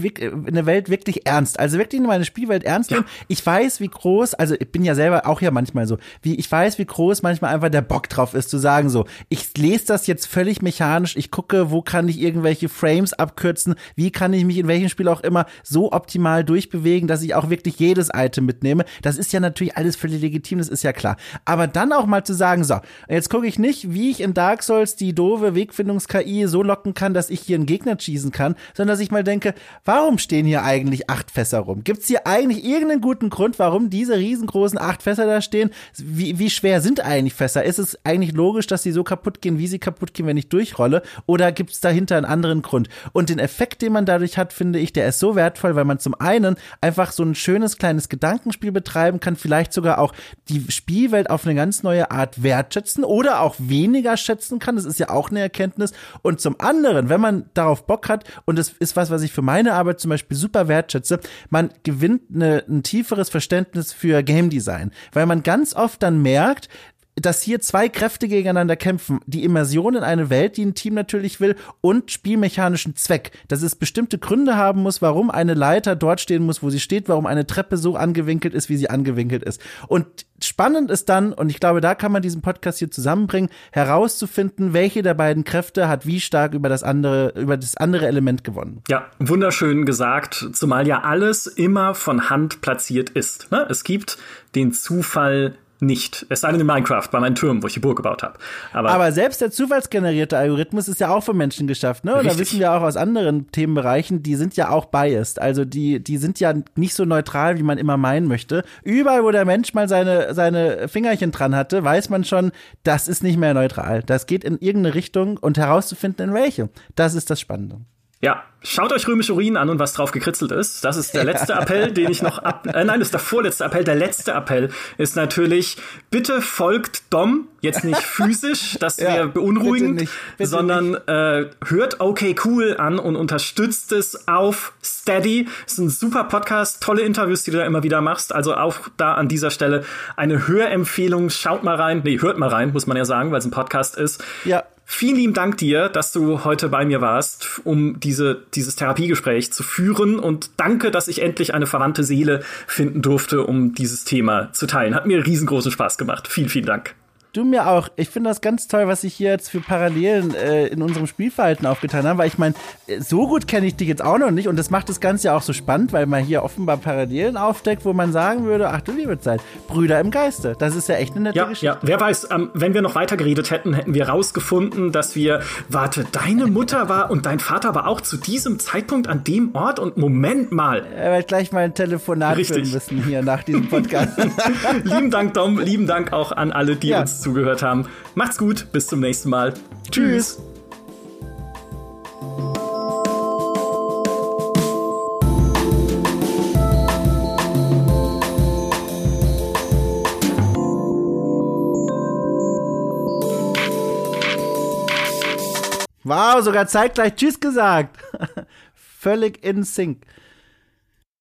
eine Welt wirklich ernst. Also wirklich mal eine Spielwelt ernst nehmen. Ja. Ich weiß, wie groß, also ich bin ja selber auch ja manchmal so, wie ich weiß, wie groß manchmal einfach der Bock drauf ist, zu sagen so, ich lese das jetzt völlig mechanisch, ich gucke, wo kann ich irgendwelche Frames abkürzen, wie kann ich mich in welchem Spiel auch immer so optimal durchbewegen, dass ich auch wirklich jedes Item mitnehme. Das ist ja natürlich alles völlig legitim, das ist ja klar. Aber dann auch mal zu sagen, so, jetzt gucke ich nicht, wie ich in Dark Souls die doofe Wegfindung Findungs-KI so locken kann, dass ich hier einen Gegner schießen kann, sondern dass ich mal denke, warum stehen hier eigentlich acht Fässer rum? Gibt es hier eigentlich irgendeinen guten Grund, warum diese riesengroßen acht Fässer da stehen? Wie, wie schwer sind eigentlich Fässer? Ist es eigentlich logisch, dass sie so kaputt gehen, wie sie kaputt gehen, wenn ich durchrolle? Oder gibt es dahinter einen anderen Grund? Und den Effekt, den man dadurch hat, finde ich, der ist so wertvoll, weil man zum einen einfach so ein schönes kleines Gedankenspiel betreiben kann, vielleicht sogar auch die Spielwelt auf eine ganz neue Art wertschätzen oder auch weniger schätzen kann. Das ist ja auch eine Erkenntnis. Und zum anderen, wenn man darauf Bock hat, und das ist was, was ich für meine Arbeit zum Beispiel super wertschätze, man gewinnt eine, ein tieferes Verständnis für Game Design, weil man ganz oft dann merkt, dass hier zwei Kräfte gegeneinander kämpfen. Die Immersion in eine Welt, die ein Team natürlich will, und spielmechanischen Zweck. Dass es bestimmte Gründe haben muss, warum eine Leiter dort stehen muss, wo sie steht, warum eine Treppe so angewinkelt ist, wie sie angewinkelt ist. Und spannend ist dann, und ich glaube, da kann man diesen Podcast hier zusammenbringen, herauszufinden, welche der beiden Kräfte hat wie stark über das andere, über das andere Element gewonnen. Ja, wunderschön gesagt, zumal ja alles immer von Hand platziert ist. Ne? Es gibt den Zufall nicht. Es sei denn in Minecraft, bei meinen Türmen, wo ich die Burg gebaut habe. Aber, Aber, selbst der zufallsgenerierte Algorithmus ist ja auch von Menschen geschafft, ne? Oder wissen wir auch aus anderen Themenbereichen, die sind ja auch biased. Also die, die sind ja nicht so neutral, wie man immer meinen möchte. Überall, wo der Mensch mal seine, seine Fingerchen dran hatte, weiß man schon, das ist nicht mehr neutral. Das geht in irgendeine Richtung und herauszufinden, in welche. Das ist das Spannende. Ja, schaut euch römische Urin an und was drauf gekritzelt ist. Das ist der letzte Appell, den ich noch ab. Äh, nein, das ist der vorletzte Appell. Der letzte Appell ist natürlich, bitte folgt Dom, jetzt nicht physisch, das wäre ja, beunruhigend, bitte nicht, bitte sondern äh, hört Okay Cool an und unterstützt es auf Steady. Das ist ein super Podcast, tolle Interviews, die du da immer wieder machst. Also auch da an dieser Stelle eine Hörempfehlung. Schaut mal rein. Nee, hört mal rein, muss man ja sagen, weil es ein Podcast ist. Ja. Vielen lieben Dank dir, dass du heute bei mir warst, um diese, dieses Therapiegespräch zu führen. Und danke, dass ich endlich eine verwandte Seele finden durfte, um dieses Thema zu teilen. Hat mir riesengroßen Spaß gemacht. Vielen, vielen Dank. Du mir auch. Ich finde das ganz toll, was ich hier jetzt für Parallelen äh, in unserem Spielverhalten aufgetan habe, weil ich meine, äh, so gut kenne ich dich jetzt auch noch nicht und das macht das Ganze ja auch so spannend, weil man hier offenbar Parallelen aufdeckt, wo man sagen würde, ach du liebe Zeit, Brüder im Geiste. Das ist ja echt eine nette ja, Geschichte. Ja, wer weiß, ähm, wenn wir noch weiter geredet hätten, hätten wir rausgefunden, dass wir, warte, deine Mutter war und dein Vater war auch zu diesem Zeitpunkt an dem Ort und Moment mal. Er wird gleich mal ein Telefonat Richtig. führen müssen hier nach diesem Podcast. lieben Dank, Dom, lieben Dank auch an alle, die ja. uns zugehört haben. Macht's gut, bis zum nächsten Mal. Tschüss. Wow, sogar zeitgleich Tschüss gesagt. Völlig in Sync.